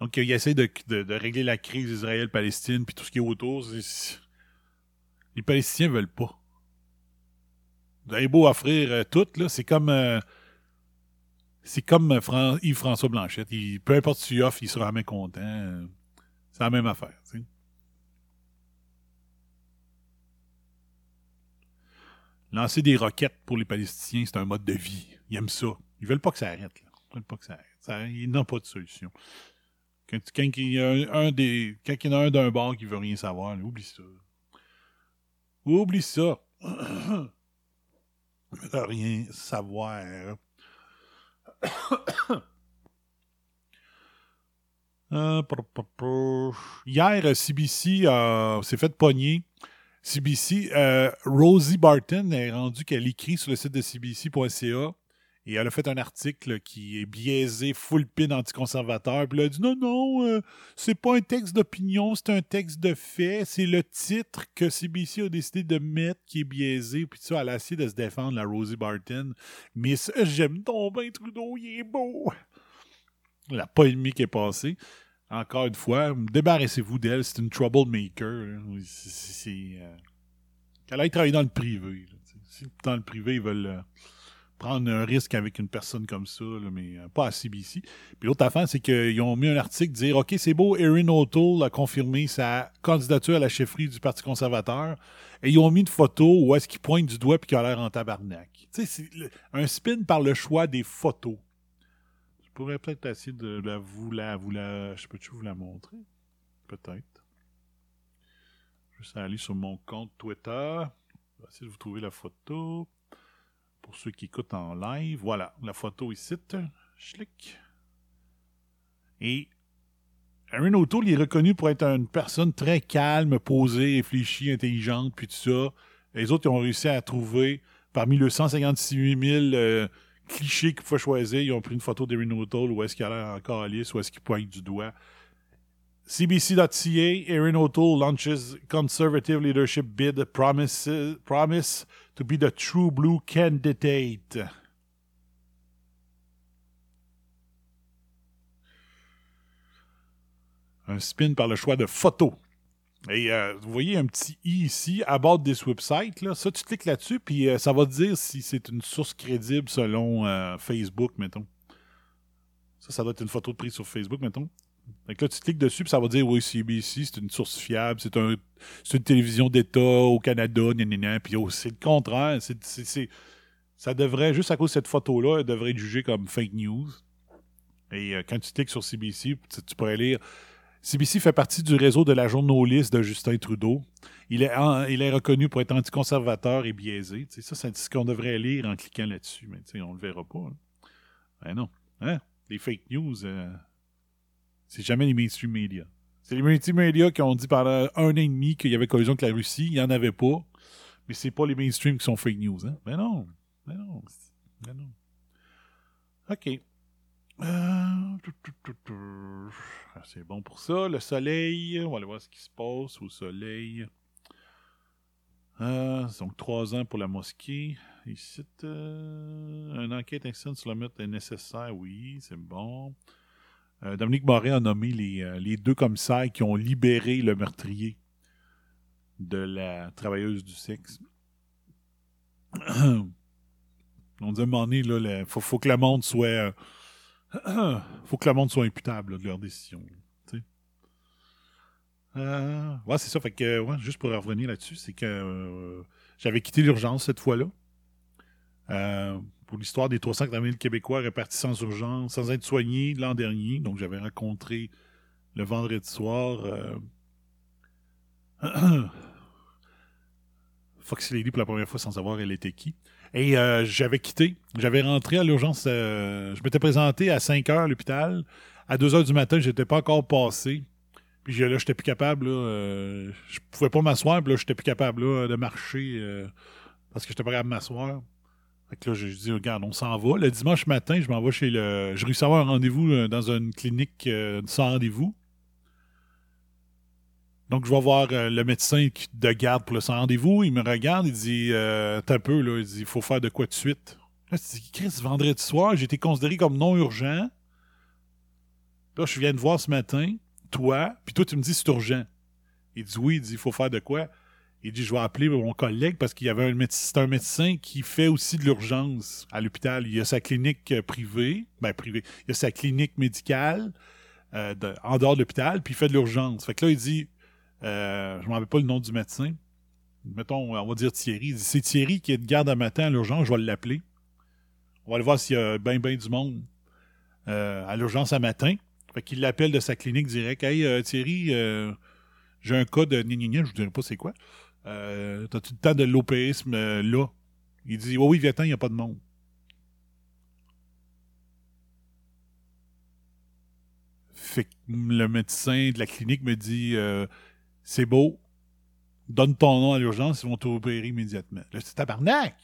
Donc, il essaie de, régler la crise Israël-Palestine, puis tout ce qui est autour. Les Palestiniens veulent pas. Vous avez beau offrir euh, tout, là, c'est comme. Euh, c'est comme euh, Yves-François Blanchette. peu importe que tu offres, il sera jamais content. c'est la même affaire. Lancer des roquettes pour les Palestiniens, c'est un mode de vie. Ils aiment ça. Ils veulent pas que ça arrête. Ils veulent pas que ça arrête. Ils n'ont pas de solution. Quand, il y a un, des. Quand y en a un d'un bar qui veut rien savoir, oublie ça. Oublie ça. Il veut rien savoir. Euh, Hier, CBC s'est fait pogner. CBC, euh, Rosie Barton est rendu qu'elle écrit sur le site de CBC.ca Et elle a fait un article qui est biaisé, full pin anticonservateur. Puis elle a dit non, non, euh, c'est pas un texte d'opinion, c'est un texte de fait. C'est le titre que CBC a décidé de mettre qui est biaisé. Puis ça, elle a essayé de se défendre, la Rosie Barton. Mais j'aime ton bien Trudeau, il est beau. La polémique est passée. Encore une fois, débarrassez-vous d'elle, c'est une troublemaker. C'est. Euh... Elle a travaillé dans le privé. Dans le privé, ils veulent. Euh, prendre un risque avec une personne comme ça, mais euh, pas à CBC. Puis l'autre affaire, c'est qu'ils ont mis un article dire OK, c'est beau, Erin O'Toole a confirmé sa candidature à la chefferie du Parti conservateur. Et ils ont mis une photo où est-ce qu'il pointe du doigt et qu'il a l'air en tabarnak. Tu sais, c'est un spin par le choix des photos. Je pourrais peut-être essayer de la, vous la, vous la. Je peux-tu vous la montrer? Peut-être. Je vais aller sur mon compte Twitter. Je vais essayer de vous trouver la photo pour ceux qui écoutent en live. Voilà, la photo ici. Et Aaron O'Toole est reconnu pour être une personne très calme, posée, réfléchie, intelligente, puis tout ça. Les autres, ont réussi à trouver, parmi les 156 000 euh, clichés qu'il faut choisir, ils ont pris une photo d'Erin O'Toole où est-ce qu'il a l'air encore lisse, où est-ce qu'il pointe du doigt. CBC.ca, Erin O'Toole launches conservative leadership bid, promise, promise to be the true blue candidate. Un spin par le choix de photos. Et euh, vous voyez un petit i ici, about this website. Là. Ça, tu cliques là-dessus, puis euh, ça va te dire si c'est une source crédible selon euh, Facebook, mettons. Ça, ça doit être une photo de prise sur Facebook, mettons. Donc là, tu cliques dessus, puis ça va dire oui, CBC, c'est une source fiable, c'est un, une télévision d'État au Canada, puis oh, c'est le contraire. ça devrait, juste à cause de cette photo-là, elle devrait être jugée comme fake news. Et euh, quand tu cliques sur CBC, tu, pourrais lire. CBC fait partie du réseau de la journaliste de Justin Trudeau. Il est, il est reconnu pour être anticonservateur et biaisé. ça, c'est ce qu'on devrait lire en cliquant là-dessus, mais on ne le verra pas. Hein. Ben non. Hein? Les fake news. Euh, c'est jamais les mainstream media. C'est les mainstream media qui ont dit pendant un an et demi qu'il y avait collision avec la Russie. Il n'y en avait pas. Mais c'est pas les mainstream qui sont fake news. Hein? Mais non. Mais non. Mais non. OK. Euh, c'est bon pour ça. Le soleil. On va aller voir ce qui se passe au soleil. Euh, donc, trois ans pour la mosquée. Ici, euh, une enquête externe sur la meurtre est nécessaire. Oui, c'est bon. Euh, Dominique Moret a nommé euh, les, deux commissaires qui ont libéré le meurtrier de la travailleuse du sexe. On dit un il faut, que le monde soit. Euh, faut que soit imputable de leur décision. ouais, c'est ça. Fait juste pour revenir là-dessus, c'est que j'avais quitté l'urgence cette fois-là pour l'histoire des 380 000 Québécois répartis sans urgence, sans être soignés l'an dernier. Donc, j'avais rencontré le vendredi soir euh, Foxy Lady pour la première fois sans savoir elle était qui. Et euh, j'avais quitté. J'avais rentré à l'urgence. Euh, je m'étais présenté à 5 heures à l'hôpital. À 2 heures du matin, j'étais pas encore passé. Puis là, j'étais plus capable. Là, je pouvais pas m'asseoir. Puis là, j'étais plus capable de marcher parce que j'étais pas capable de m'asseoir. Fait que là, je dis, regarde, on s'en va. Le dimanche matin, je m'en vais chez le. Je réussis à avoir un rendez-vous euh, dans une clinique euh, sans rendez-vous. Donc, je vais voir euh, le médecin de garde pour le sans rendez-vous. Il me regarde, il dit T'as un peu, là. Il dit Il faut faire de quoi de suite. Là, je dis Chris, vendredi soir, j'ai été considéré comme non urgent. Là, je viens de voir ce matin, toi, puis toi, tu me dis c'est urgent. Il dit Oui, il dit Il faut faire de quoi? Il dit Je vais appeler mon collègue parce qu'il y avait un médecin, un médecin qui fait aussi de l'urgence à l'hôpital. Il a sa clinique euh, privée, ben privée, il a sa clinique médicale euh, en dehors de l'hôpital, puis il fait de l'urgence. Fait que là, il dit euh, Je ne me rappelle pas le nom du médecin. Mettons, on va dire Thierry. Il dit C'est Thierry qui est de garde à matin à l'urgence, je vais l'appeler. On va aller voir s'il y a bien, bien du monde à l'urgence à matin. Fait qu'il l'appelle de sa clinique direct. Hey, Thierry, j'ai un cas de je vous dirai pas c'est quoi. Euh, T'as-tu le temps de l'opéisme euh, là? Il dit, oh oui, viens il n'y a pas de monde. Fait que le médecin de la clinique me dit, euh, c'est beau, donne ton nom à l'urgence, ils vont t'opérer immédiatement. Là, c'est tabarnak!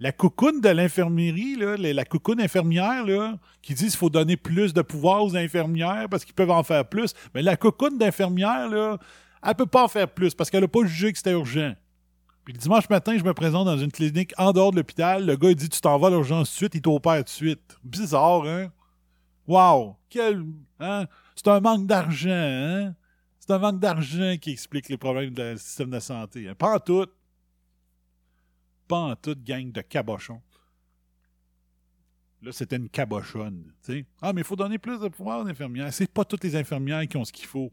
La coucoune de l'infirmerie, la coucoune infirmière, là, qui dit qu'il faut donner plus de pouvoir aux infirmières parce qu'ils peuvent en faire plus. Mais la coucoune d'infirmière, là, elle peut pas en faire plus parce qu'elle a pas jugé que c'était urgent. Puis le dimanche matin, je me présente dans une clinique en dehors de l'hôpital. Le gars, il dit Tu t'en vas à l'urgence de suite, il t'opère tout de suite. Bizarre, hein? Wow! Quel. Hein? C'est un manque d'argent, hein? C'est un manque d'argent qui explique les problèmes du système de santé. Hein? Pas en tout. Pas en tout, gang de cabochons. Là, c'était une cabochonne. sais. Ah, mais il faut donner plus de pouvoir aux infirmières. C'est pas toutes les infirmières qui ont ce qu'il faut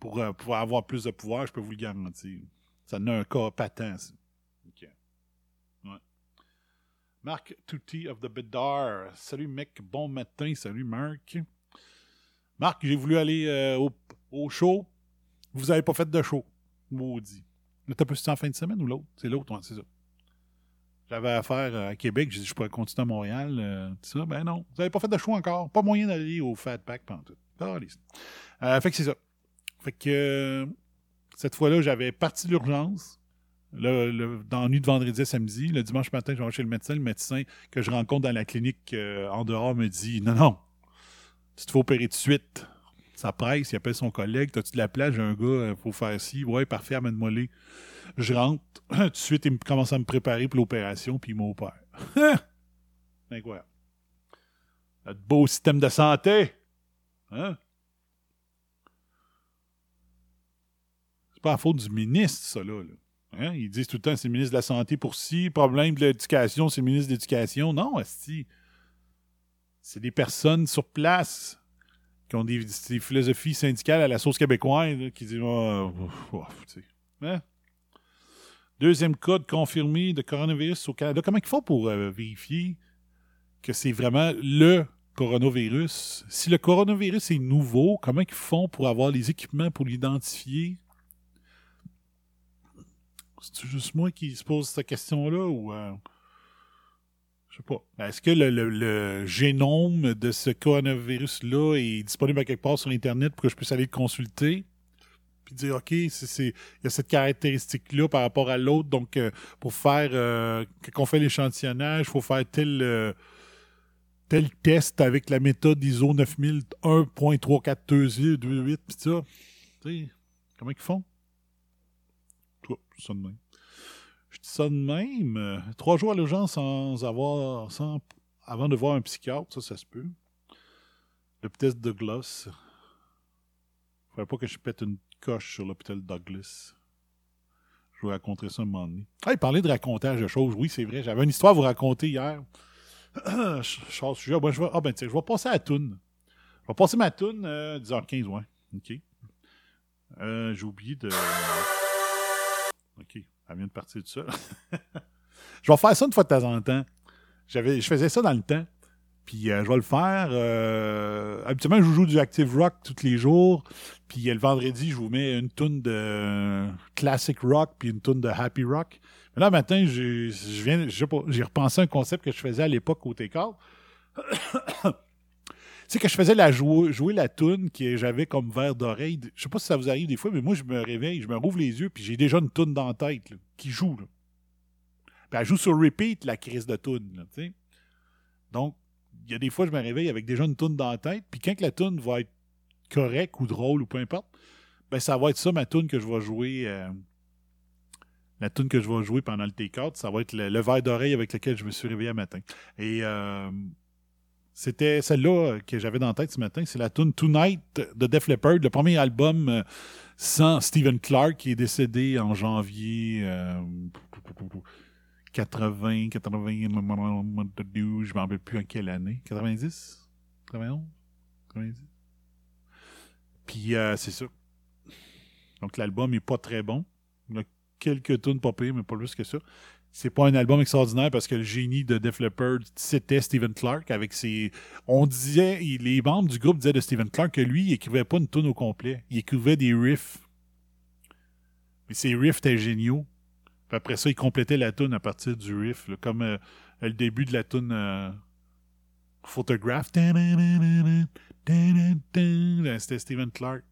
pour euh, pouvoir avoir plus de pouvoir, je peux vous le garantir. Ça a un cas patent, ça. OK. Ouais. Marc Tutti of the Bedar. Salut, mec. Bon matin. Salut, Marc. Marc, j'ai voulu aller euh, au, au, show. Vous n'avez pas fait de show. Maudit. Mais t'as plus en fin de semaine ou l'autre? C'est l'autre, ouais, c'est ça. J'avais affaire à Québec, j'ai dit je pourrais continuer à Montréal. Euh, ça. Ben non, vous n'avez pas fait de show encore. Pas moyen d'aller au Fat Pack pendant tout. Euh, fait que c'est ça. Fait que euh, cette fois-là, j'avais parti l'urgence. Le, dans la nuit de vendredi à samedi. Le dimanche matin, je vais chez le médecin. Le médecin que je rencontre dans la clinique euh, en dehors me dit Non, non, tu te fais opérer de suite. Ça presse, il appelle son collègue. T'as-tu de la place? J'ai un gars, il faut faire ci. Ouais, parfait, amène-moi les. Je rentre. Tout de suite, il commence à me préparer pour l'opération, puis il m'opère. Incroyable. Notre beau système de santé. Hein? C'est pas la faute du ministre, ça, là. Hein? Ils disent tout le temps c'est le ministre de la Santé pour ci, problème de l'éducation, c'est le ministre de l'Éducation. Non, si. C'est des personnes sur place qui ont des, philosophies syndicales à la sauce québécoise qui disent oh? Deuxième code confirmé de coronavirus au Canada. Comment ils font pour euh, vérifier que c'est vraiment le coronavirus? Si le coronavirus est nouveau, comment ils font pour avoir les équipements pour l'identifier? C'est juste moi qui se pose cette question-là ou. Euh, je sais pas. Est-ce que le, génome de ce coronavirus-là est disponible à quelque part sur Internet pour que je puisse aller le consulter? Puis dire, OK, il y a cette caractéristique-là par rapport à l'autre. Donc, euh, pour faire. Euh, quand on fait l'échantillonnage, il faut faire tel. tel test avec la méthode ISO 9001.34228, puis ça. comment ils font? Ça de même. Je dis ça de même. Euh, trois jours à l'urgence sans avoir. Sans, avant de voir un psychiatre, ça, ça se peut. L'hôpital Douglas. Il faudrait pas que je pète une coche sur l'hôpital Douglas. Je vous raconterai ça un moment donné. Ah, il parlait de racontage de choses. Oui, c'est vrai. J'avais une histoire à vous raconter hier. je, je, ben, je vais, ah ben je vais passer à la. Je vais passer ma toune euh, 10h15, ouais. OK. Euh, J'ai oublié de... OK, elle vient de partir de ça. je vais faire ça une fois de temps en temps. je faisais ça dans le temps. Puis euh, je vais le faire. Euh, habituellement, je joue du active rock tous les jours. Puis le vendredi, je vous mets une tonne de classic rock puis une tonne de happy rock. Mais là, matin, j'ai repensé un concept que je faisais à l'époque au T-Call. Sais, que je faisais la jouer, la toune que j'avais comme verre d'oreille. Je sais pas si ça vous arrive des fois, mais moi, je me réveille, je me rouvre les yeux, puis j'ai déjà une toune dans la tête qui joue. Elle joue sur repeat, la crise de toune. Donc, il y a des fois, je me réveille avec déjà une toune dans la tête, puis quand la toune va être correcte ou drôle ou peu importe, ben ça va être ça ma toune que je vais jouer. Euh, la tune que je vais jouer pendant le T4, ça va être le, verre d'oreille avec lequel je me suis réveillé un matin. Et euh, c'était celle-là que j'avais dans la tête ce matin. C'est la tune Tonight de Def Leppard, le premier album euh, sans Stephen Clark qui est décédé en janvier 80, 80, je ne me rappelle plus en quelle année. 90? 91? 90? Puis euh, c'est ça. Donc l'album est pas très bon. Il y a quelques tunes pas mais pas plus que ça c'est pas un album extraordinaire parce que le génie de Def Leppard, c'était Stephen Clark avec ses. On disait, les membres du groupe disaient de Stephen Clark que lui, il écrivait pas une tune au complet. Il écrivait des riffs. Mais ces riffs étaient géniaux. Puis après ça, il complétait la tune à partir du riff, comme euh, le début de la tune euh, Photograph. C'était Stephen Clark.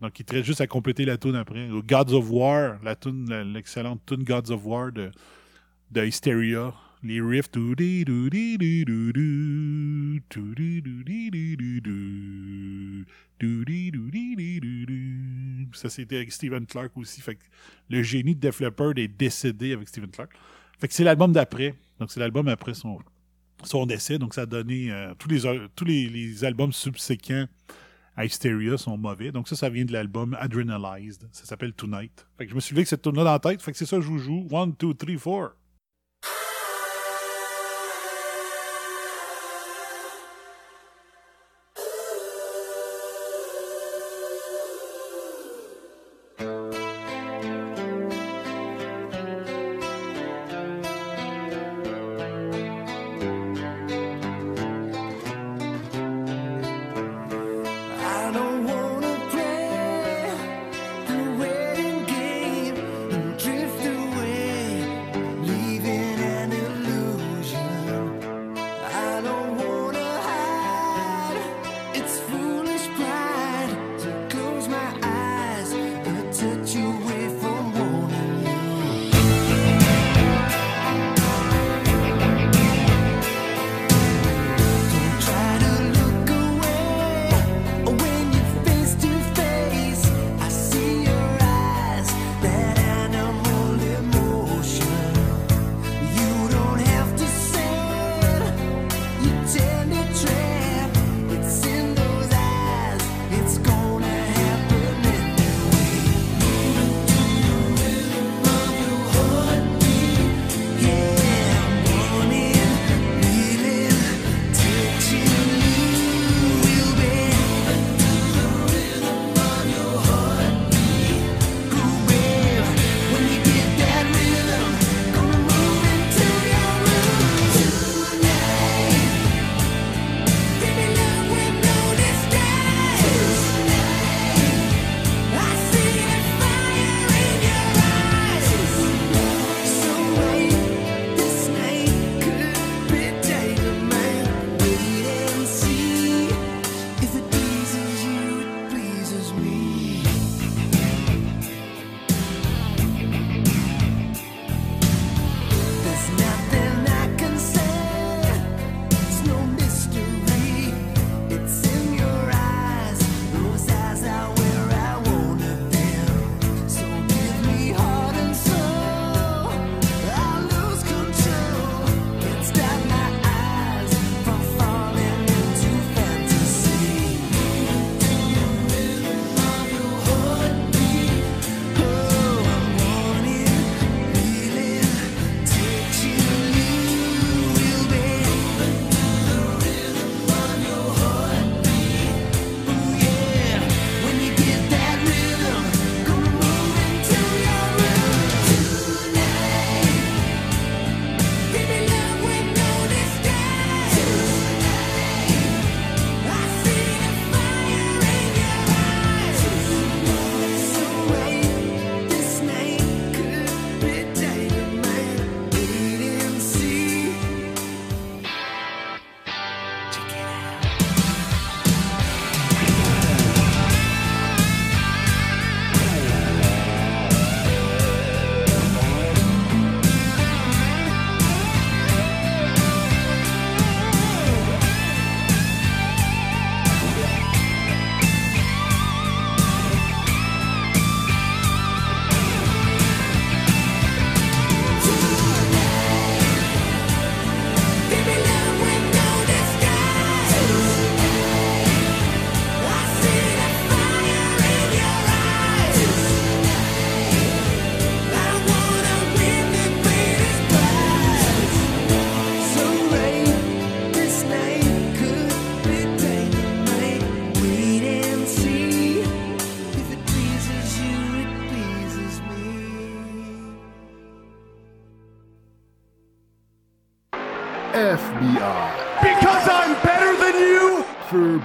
Donc, il traite juste à compléter la tune après. Gods of War, la tune, l'excellente tune Gods of War de, Hysteria. Les riffs. Ça, c'était avec Stephen Clark aussi. Fait que le génie de Def est décédé avec Stephen Clark. Fait que c'est l'album d'après. Donc, c'est l'album après son, son décès. Donc, ça a donné. euh, tous les, tous les albums subséquents Hysteria sont mauvais. Donc, ça, ça vient de l'album Adrenalized. Ça s'appelle Tonight. Fait que je me suis levé avec cette tune là dans la tête. Fait que c'est ça que je vous joue. One, two, three, four.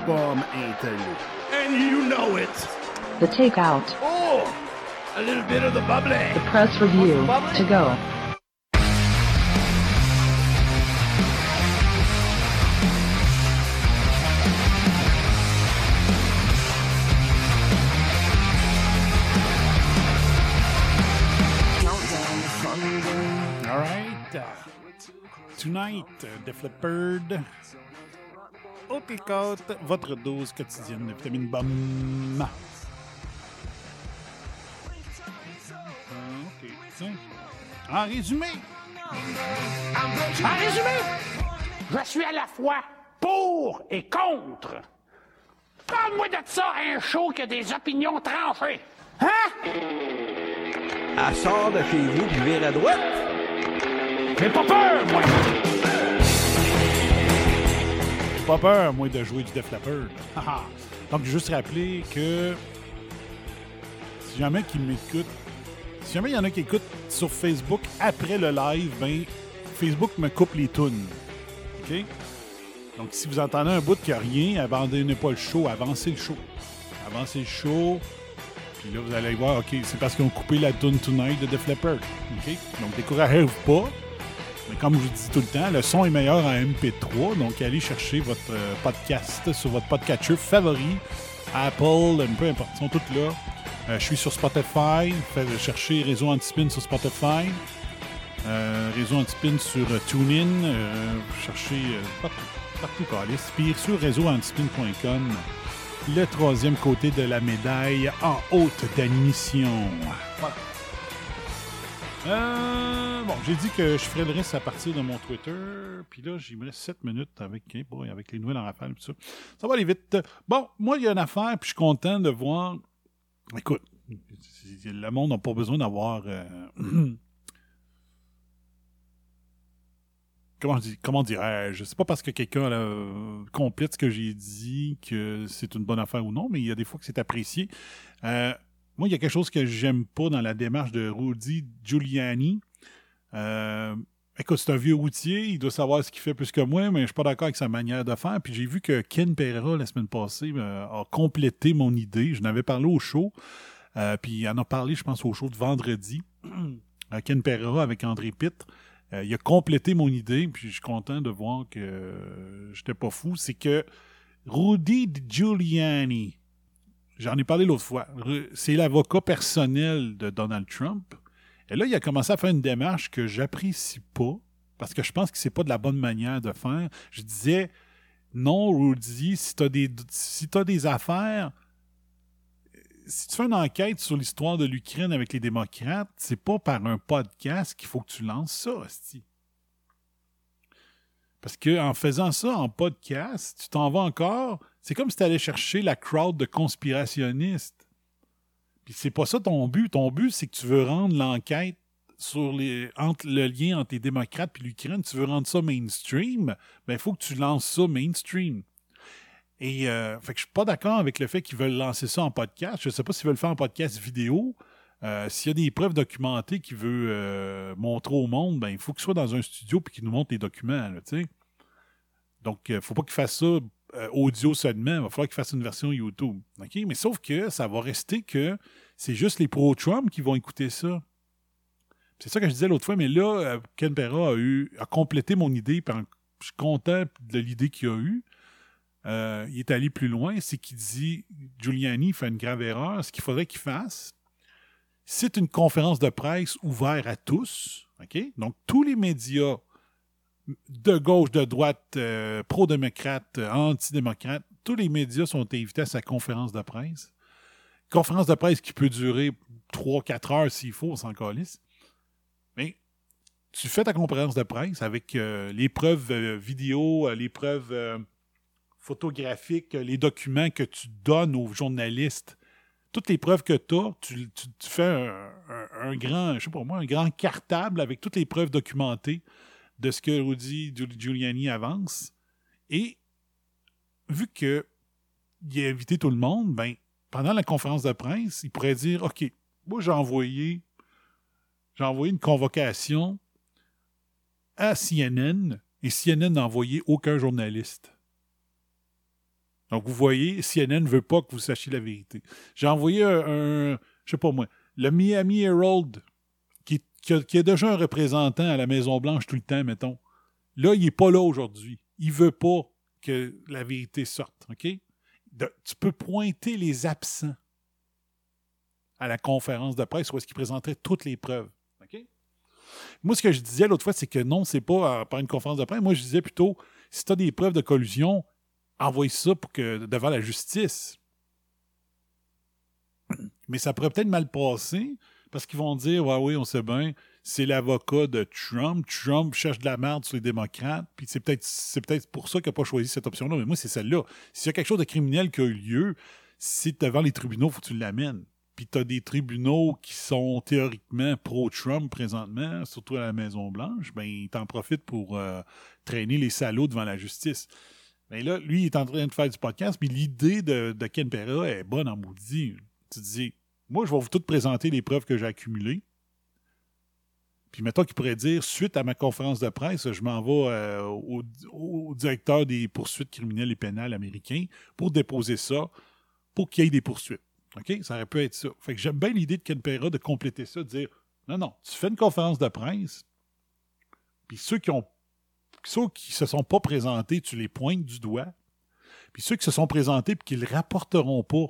Feu bombe and you know it. The Takeout. Oh, a little bit of the bubbly. The Press Review. To go. All right. Tonight, uh, Def Leppard. Au picote, votre dose quotidienne de vitamine BOM. OK. Tiens. En résumé, En résumé, je suis à la fois pour et contre. Parle-moi de ça à un show qui a des opinions tranchées. Hein? Elle sort de chez vous puis vire à droite. J'ai pas peur, moi. Pas peur, moi, de jouer du Def Leppard. Donc, juste rappeler que si jamais qui m'écoute, si jamais il y en a qui écoutent sur Facebook après le live, ben Facebook me coupe les tunes. OK? Donc, si vous entendez un bout qui a rien, abandonnez pas le show, avancez le show. Avancez le show. Puis là, vous allez voir, OK, c'est parce qu'ils ont coupé la tune Tonight de Def Leppard. OK? Donc, découragez-vous pas. Mais comme je vous dis tout le temps, le son est meilleur en MP3. Donc, allez chercher votre euh, podcast sur votre podcatcher favori. Apple, peu importe, ils sont tous là. Euh, je suis sur Spotify. Faites chercher Réseau Antispin sur Spotify. Euh, Réseau Antispin sur TuneIn. Cherchez partout, partout, Calis. Puis sur réseauantispin.com, le troisième côté de la médaille en haute d'admission. Euh, bon, j'ai dit que je ferais le reste à partir de mon Twitter. Puis là, j'y me reste 7 minutes avec, avec les nouvelles en rafale et tout ça. Ça va aller vite. Bon, moi, il y a une affaire, puis je suis content de voir. Écoute, le monde n'a pas besoin d'avoir. euh, Comment, comment dirais-je? C'est pas parce que quelqu'un complète ce que j'ai dit que c'est une bonne affaire ou non, mais il y a des fois que c'est apprécié. Euh, moi, il y a quelque chose que j'aime pas dans la démarche de Rudy Giuliani. Euh, écoute, c'est un vieux routier, il doit savoir ce qu'il fait plus que moi, mais je suis pas d'accord avec sa manière de faire. Puis j'ai vu que Ken Pereira, la semaine passée, euh, a complété mon idée. Je n'avais parlé au show, euh, puis il en a parlé, je pense, au show de vendredi. Ken Pereira avec André Pitt. Il a complété mon idée, puis je suis content de voir que j'étais pas fou. C'est que Rudy Giuliani, J'en ai parlé l'autre fois. C'est l'avocat personnel de Donald Trump. Et là, il a commencé à faire une démarche que j'apprécie pas, parce que je pense que c'est pas de la bonne manière de faire. Je disais, non, Rudy, si tu as, des, si t'as des affaires, si tu fais une enquête sur l'histoire de l'Ukraine avec les démocrates, c'est pas par un podcast qu'il faut que tu lances ça, hostie. Parce que en faisant ça en podcast, tu t'en vas encore. C'est comme si tu allais chercher la crowd de conspirationnistes. Puis c'est pas ça ton but. Ton but, c'est que tu veux rendre l'enquête sur les entre le lien entre les démocrates et l'Ukraine, tu veux rendre ça mainstream, ben il faut que tu lances ça mainstream. Et euh, fait que je suis pas d'accord avec le fait qu'ils veulent lancer ça en podcast. Je sais pas s'ils veulent le faire en podcast vidéo. Euh, S'il y a des preuves documentées qu'il veut euh, montrer au monde, ben il faut qu'il soit dans un studio et qu'il nous montre les documents. Donc, il ne faut pas qu'il fasse ça euh, audio seulement. Il va falloir qu'il fasse une version YouTube. Mais sauf que ça va rester que c'est juste les pro-Trump qui vont écouter ça. C'est ça que je disais l'autre fois, mais là, euh, Ken Pera a, eu, a complété mon idée. puis Je suis content de l'idée qu'il a eue. Euh, il est allé plus loin. C'est qu'il dit Giuliani fait une grave erreur. Ce qu'il faudrait qu'il fasse, c'est une conférence de presse ouverte à tous. Donc, tous les médias de gauche, de droite, euh, pro-démocrate, euh, anti-démocrate, tous les médias sont invités à sa conférence de presse. Conférence de presse qui peut durer 3-4 heures s'il faut, on s'en calisse. Mais tu fais ta conférence de presse avec euh, les preuves vidéo, les preuves photographiques, les documents que tu donnes aux journalistes. Toutes les preuves que as, tu, tu, tu fais un grand, je sais pas moi, un grand cartable avec toutes les preuves documentées de ce que Rudy Giul- Giuliani avance. Et vu que il a invité tout le monde, ben, pendant la conférence de presse, il pourrait dire OK, moi j'ai envoyé j'ai une convocation à CNN et CNN n'a envoyé aucun journaliste. Donc vous voyez, CNN ne veut pas que vous sachiez la vérité. J'ai envoyé un, un- je sais pas moi, le Miami Herald qui, a, a déjà un représentant à la Maison-Blanche tout le temps, mettons. Là, il n'est pas là aujourd'hui. Il veut pas que la vérité sorte, tu peux pointer les absents à la conférence de presse où est-ce qu'il présenterait toutes les preuves, OK? Moi, ce que je disais l'autre fois, c'est que non, c'est pas euh, par une conférence de presse. Moi, je disais plutôt, si tu as des preuves de collusion, envoie ça pour devant la justice. Mais ça pourrait peut-être mal passer parce qu'ils vont dire Ouais, oui, on sait bien, c'est l'avocat de Trump. Trump cherche de la merde sur les démocrates. Puis c'est peut-être peut-être pour ça qu'il n'a pas choisi cette option-là. Mais moi, c'est celle-là. S'il y a quelque chose de criminel qui a eu lieu, c'est devant les tribunaux, faut que tu l'amènes. Puis tu as des tribunaux qui sont théoriquement pro-Trump présentement, surtout à la Maison-Blanche, ben ils t'en profitent pour euh, traîner les salauds devant la justice. Mais là, lui, il est en train de faire du podcast, mais l'idée de, de Ken Pera est bonne en maudit. Tu dis, moi, je vais vous toutes présenter les preuves que j'ai accumulées. Puis mettons qu'il pourrait dire, suite à ma conférence de presse, je m'en vais euh, au, directeur des poursuites criminelles et pénales américains pour déposer ça, pour qu'il y ait des poursuites. OK? Ça aurait pu être ça. Fait que j'aime bien l'idée de Ken Pera de compléter ça, de dire, non, non, tu fais une conférence de presse, puis ceux qui ont ceux qui se sont pas présentés, tu les pointes du doigt. Puis ceux qui se sont présentés et qui ne rapporteront pas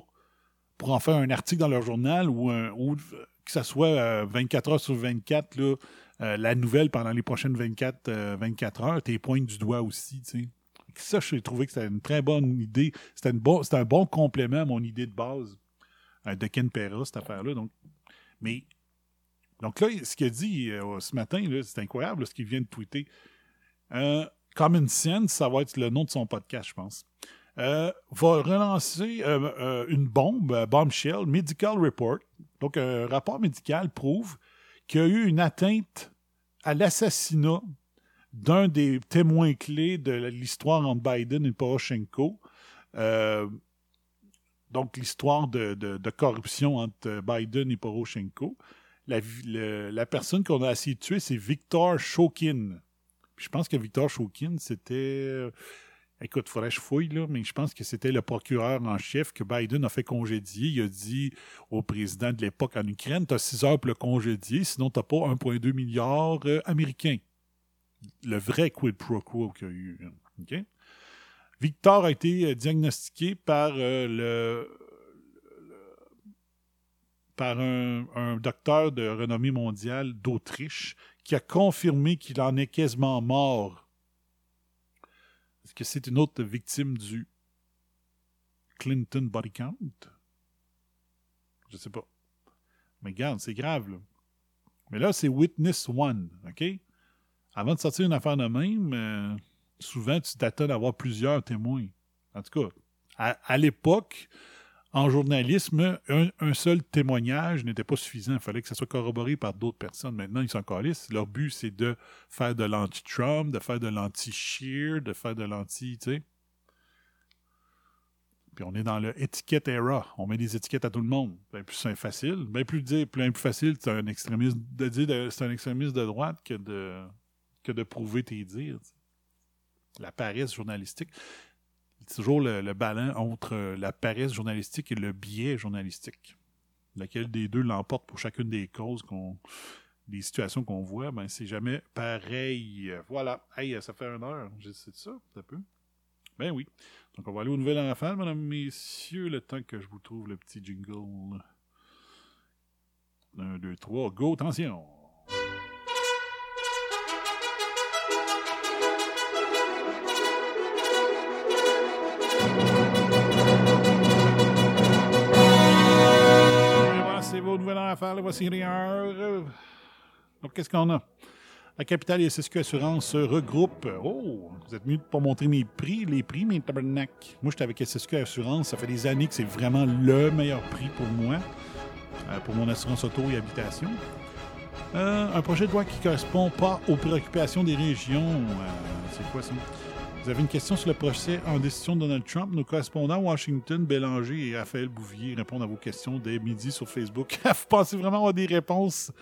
pour en faire un article dans leur journal ou, que ça soit euh, 24 heures sur 24, là, euh, la nouvelle pendant les prochaines 24, euh, 24 heures, tu les pointes du doigt aussi. Ça, j'ai trouvé que c'était une très bonne idée. C'était un bon complément à mon idée de base euh, de Ken Pera, cette affaire-là. Donc, mais donc là, ce qu'il a dit euh, ce matin, c'est incroyable ce qu'il vient de tweeter. Euh, Common Sense, ça va être le nom de son podcast, je pense. Euh, va relancer euh, euh, une bombe, bombshell, medical report. Donc, un rapport médical prouve qu'il y a eu une atteinte à l'assassinat d'un des témoins clés de l'histoire entre Biden et Poroshenko. Donc, l'histoire de, corruption entre Biden et Poroshenko. La personne qu'on a essayé de tuer, c'est Victor Shokin. Puis je pense que Victor Shokin, c'était. Écoute, faudrait que je fouille, là, mais je pense que c'était le procureur en chef que Biden a fait congédier. Il a dit au président de l'époque en Ukraine Tu as 6 heures pour le congédier, sinon tu n'as pas 1,2 milliard euh, américain. Le vrai quid pro quo qu'il y a eu. hein. Victor a été euh, diagnostiqué par euh, le, par un, un docteur de renommée mondiale d'Autriche qui a confirmé qu'il en est quasiment mort. Que c'est une autre victime du Clinton body count? Je sais pas. Mais regarde, c'est grave. Mais là, c'est Witness One, OK? Avant de sortir une affaire de même, euh, souvent, tu t'attends d'avoir plusieurs témoins. En tout cas, à l'époque, en journalisme, un, seul témoignage n'était pas suffisant. Il fallait que ça soit corroboré par d'autres personnes. Maintenant, ils s'en calissent. Leur but, c'est de faire de l'anti-Trump, de faire de l'anti-Shear, de faire de l'anti, tu. Puis on est dans le étiquette era. On met des étiquettes à tout le monde. Bien plus c'est facile. Bien plus dire, plus facile, c'est un extrémiste de dire c'est un extrémiste de droite que de que de prouver tes dires. La paresse journalistique. Toujours le, le ballon entre euh, la paresse journalistique et le biais journalistique. Lequel des deux l'emporte pour chacune des causes qu'on. des situations qu'on voit, ben c'est jamais pareil. Voilà. Hey, ça fait une heure. J'ai c'est ça, un peu. Ben oui. Donc on va aller aux nouvelles enfants, mesdames, messieurs, le temps que je vous trouve le petit jingle. Un, deux, trois, go, attention! C'est vos nouvelles affaires, voici heures. Donc, qu'est-ce qu'on a? La capitale et SSQ Assurance se regroupent. Oh, vous êtes mieux de pas montrer mes prix, les prix, mes tabarnak. Moi, j'étais avec SSQ Assurance. Ça fait des années que c'est vraiment le meilleur prix pour moi, euh, pour mon assurance auto et habitation. Euh, un projet de loi qui correspond pas aux préoccupations des régions. Euh, c'est quoi ça? Vous avez une question sur le procès en décision de Donald Trump. Nos correspondants Washington, Bélanger et Raphaël Bouvier répondent à vos questions dès midi sur Facebook. Vous pensez vraiment avoir des réponses?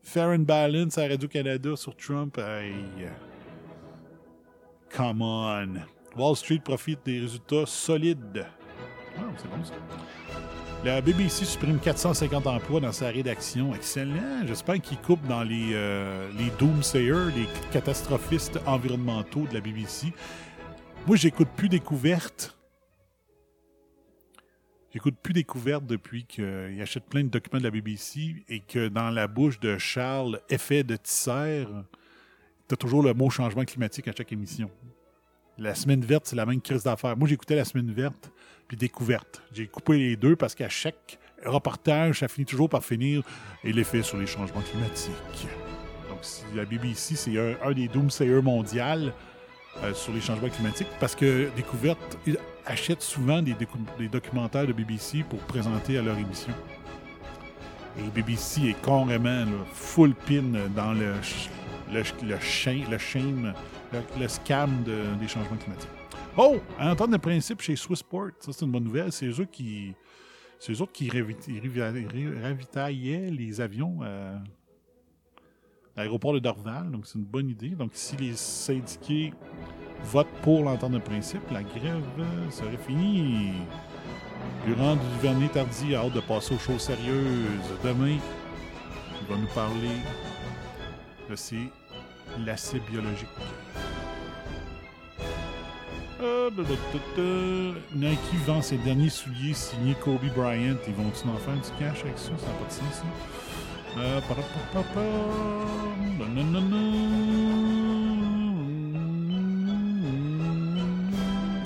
Fair and balance à Radio-Canada sur Trump? Hey. Come on. Wall Street profite des résultats solides. Ah, c'est bon ça. La BBC supprime 450 emplois dans sa rédaction. Excellent. J'espère qu'ils coupent dans les, euh, les doomsayers, les catastrophistes environnementaux de la BBC. Moi, j'écoute plus Découverte. J'écoute plus Découverte depuis qu'il achète plein de documents de la BBC et que dans la bouche de Charles, effet de Tisser, t'as toujours le mot changement climatique à chaque émission. La semaine verte, c'est la même crise d'affaires. Moi, j'écoutais la semaine verte puis découverte. J'ai coupé les deux parce qu'à chaque reportage, ça finit toujours par finir et l'effet sur les changements climatiques. Donc, si la BBC, c'est un, des doomsayers mondial euh, sur les changements climatiques parce que Découverte ils achètent souvent des, documentaires de BBC pour présenter à leur émission. Et BBC est carrément full pin dans le, le, le, shame, le, le, scam de- des changements climatiques. Oh! Entendre le principe chez Swissport, ça c'est une bonne nouvelle. C'est eux qui. C'est autres qui ravi- ravi- ravitaillaient les avions euh, à l'aéroport de Dorval. Donc c'est une bonne idée. Donc si les syndiqués votent pour l'entente de principe, la grève serait finie. Durant du Vernier Tardy a hâte de passer aux choses sérieuses. Demain, il va nous parler de ces lacets biologiques. Nike vend ses derniers souliers signés Kobe Bryant. Ils vont-ils en faire du cash avec ça? Ça n'a pas de sens, ça. Euh.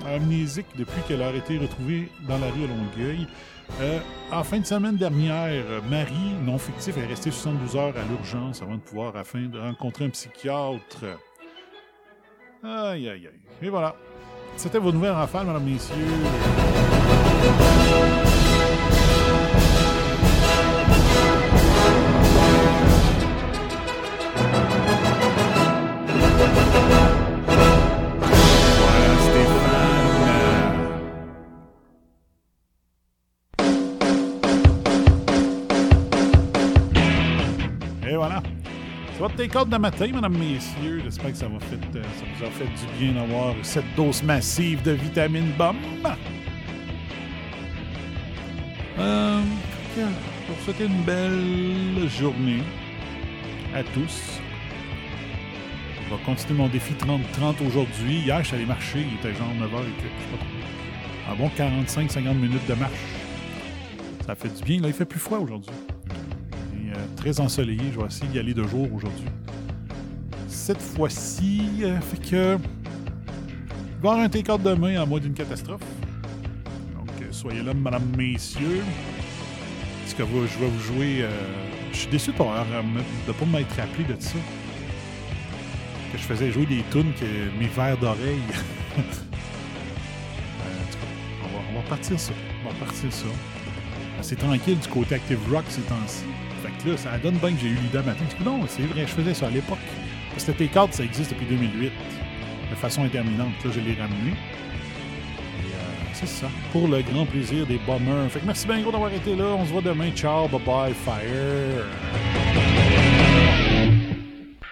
Amnésique depuis qu'elle a été retrouvée dans la rue à Longueuil. Euh, en fin de semaine dernière, Marie, non fictif, est restée 72 heures à l'urgence avant de pouvoir, afin de rencontrer un psychiatre. Aïe, aïe, aïe. Et voilà. C'était vos nouvelles rafales, mesdames, messieurs. Votre take-out de matin, mesdames, messieurs. J'espère que ça, va fait, euh, ça vous a fait du bien d'avoir cette dose massive de vitamine bombe. Euh, pour souhaiter une belle journée à tous. Je vais continuer mon défi 30-30 aujourd'hui. Hier, je suis allé marcher. Il était genre 9h et que, je sais pas trop. Un bon 45-50 minutes de marche. Ça fait du bien. Là, il fait plus froid aujourd'hui. Euh, très ensoleillé. Je vais essayer d'y aller de jour aujourd'hui. Cette fois-ci, euh, fait que. Il va y avoir un take-out demain à moins d'une catastrophe. Donc, euh, soyez là, madame, messieurs. Est-ce que je vais vous jouer. je suis déçu de ne pas m'être rappelé de ça. Que je faisais jouer des tunes que mes verres d'oreille. Euh, en on va, on va partir ça. On va partir ça. C'est tranquille du côté Active Rock ces temps-ci. Ça donne bien que j'ai eu l'idée matin. Non, c'est vrai, je faisais ça à l'époque. Parce que le Take-Out, ça existe depuis 2008. De façon interminante. Là, je l'ai ramené. Euh, c'est ça. Pour le grand plaisir des bombers. Fait que merci bien gros d'avoir été là. On se voit demain. Ciao, bye bye, fire.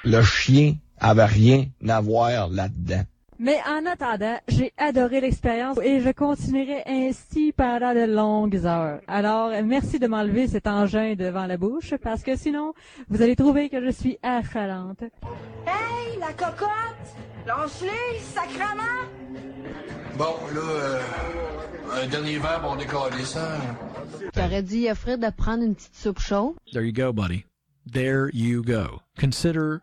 Le chien avait rien à voir là-dedans. Mais en attendant, j'ai adoré l'expérience et je continuerai ainsi pendant de longues heures. Alors, merci de m'enlever cet engin devant la bouche parce que sinon, vous allez trouver que je suis affalante. Hey, la cocotte! Lâche-les, sacrement! Bon, là, euh, un dernier verre, on décolle ça. J'aurais dû y offrir de prendre une petite soupe chaude? There you go, buddy. There you go. Consider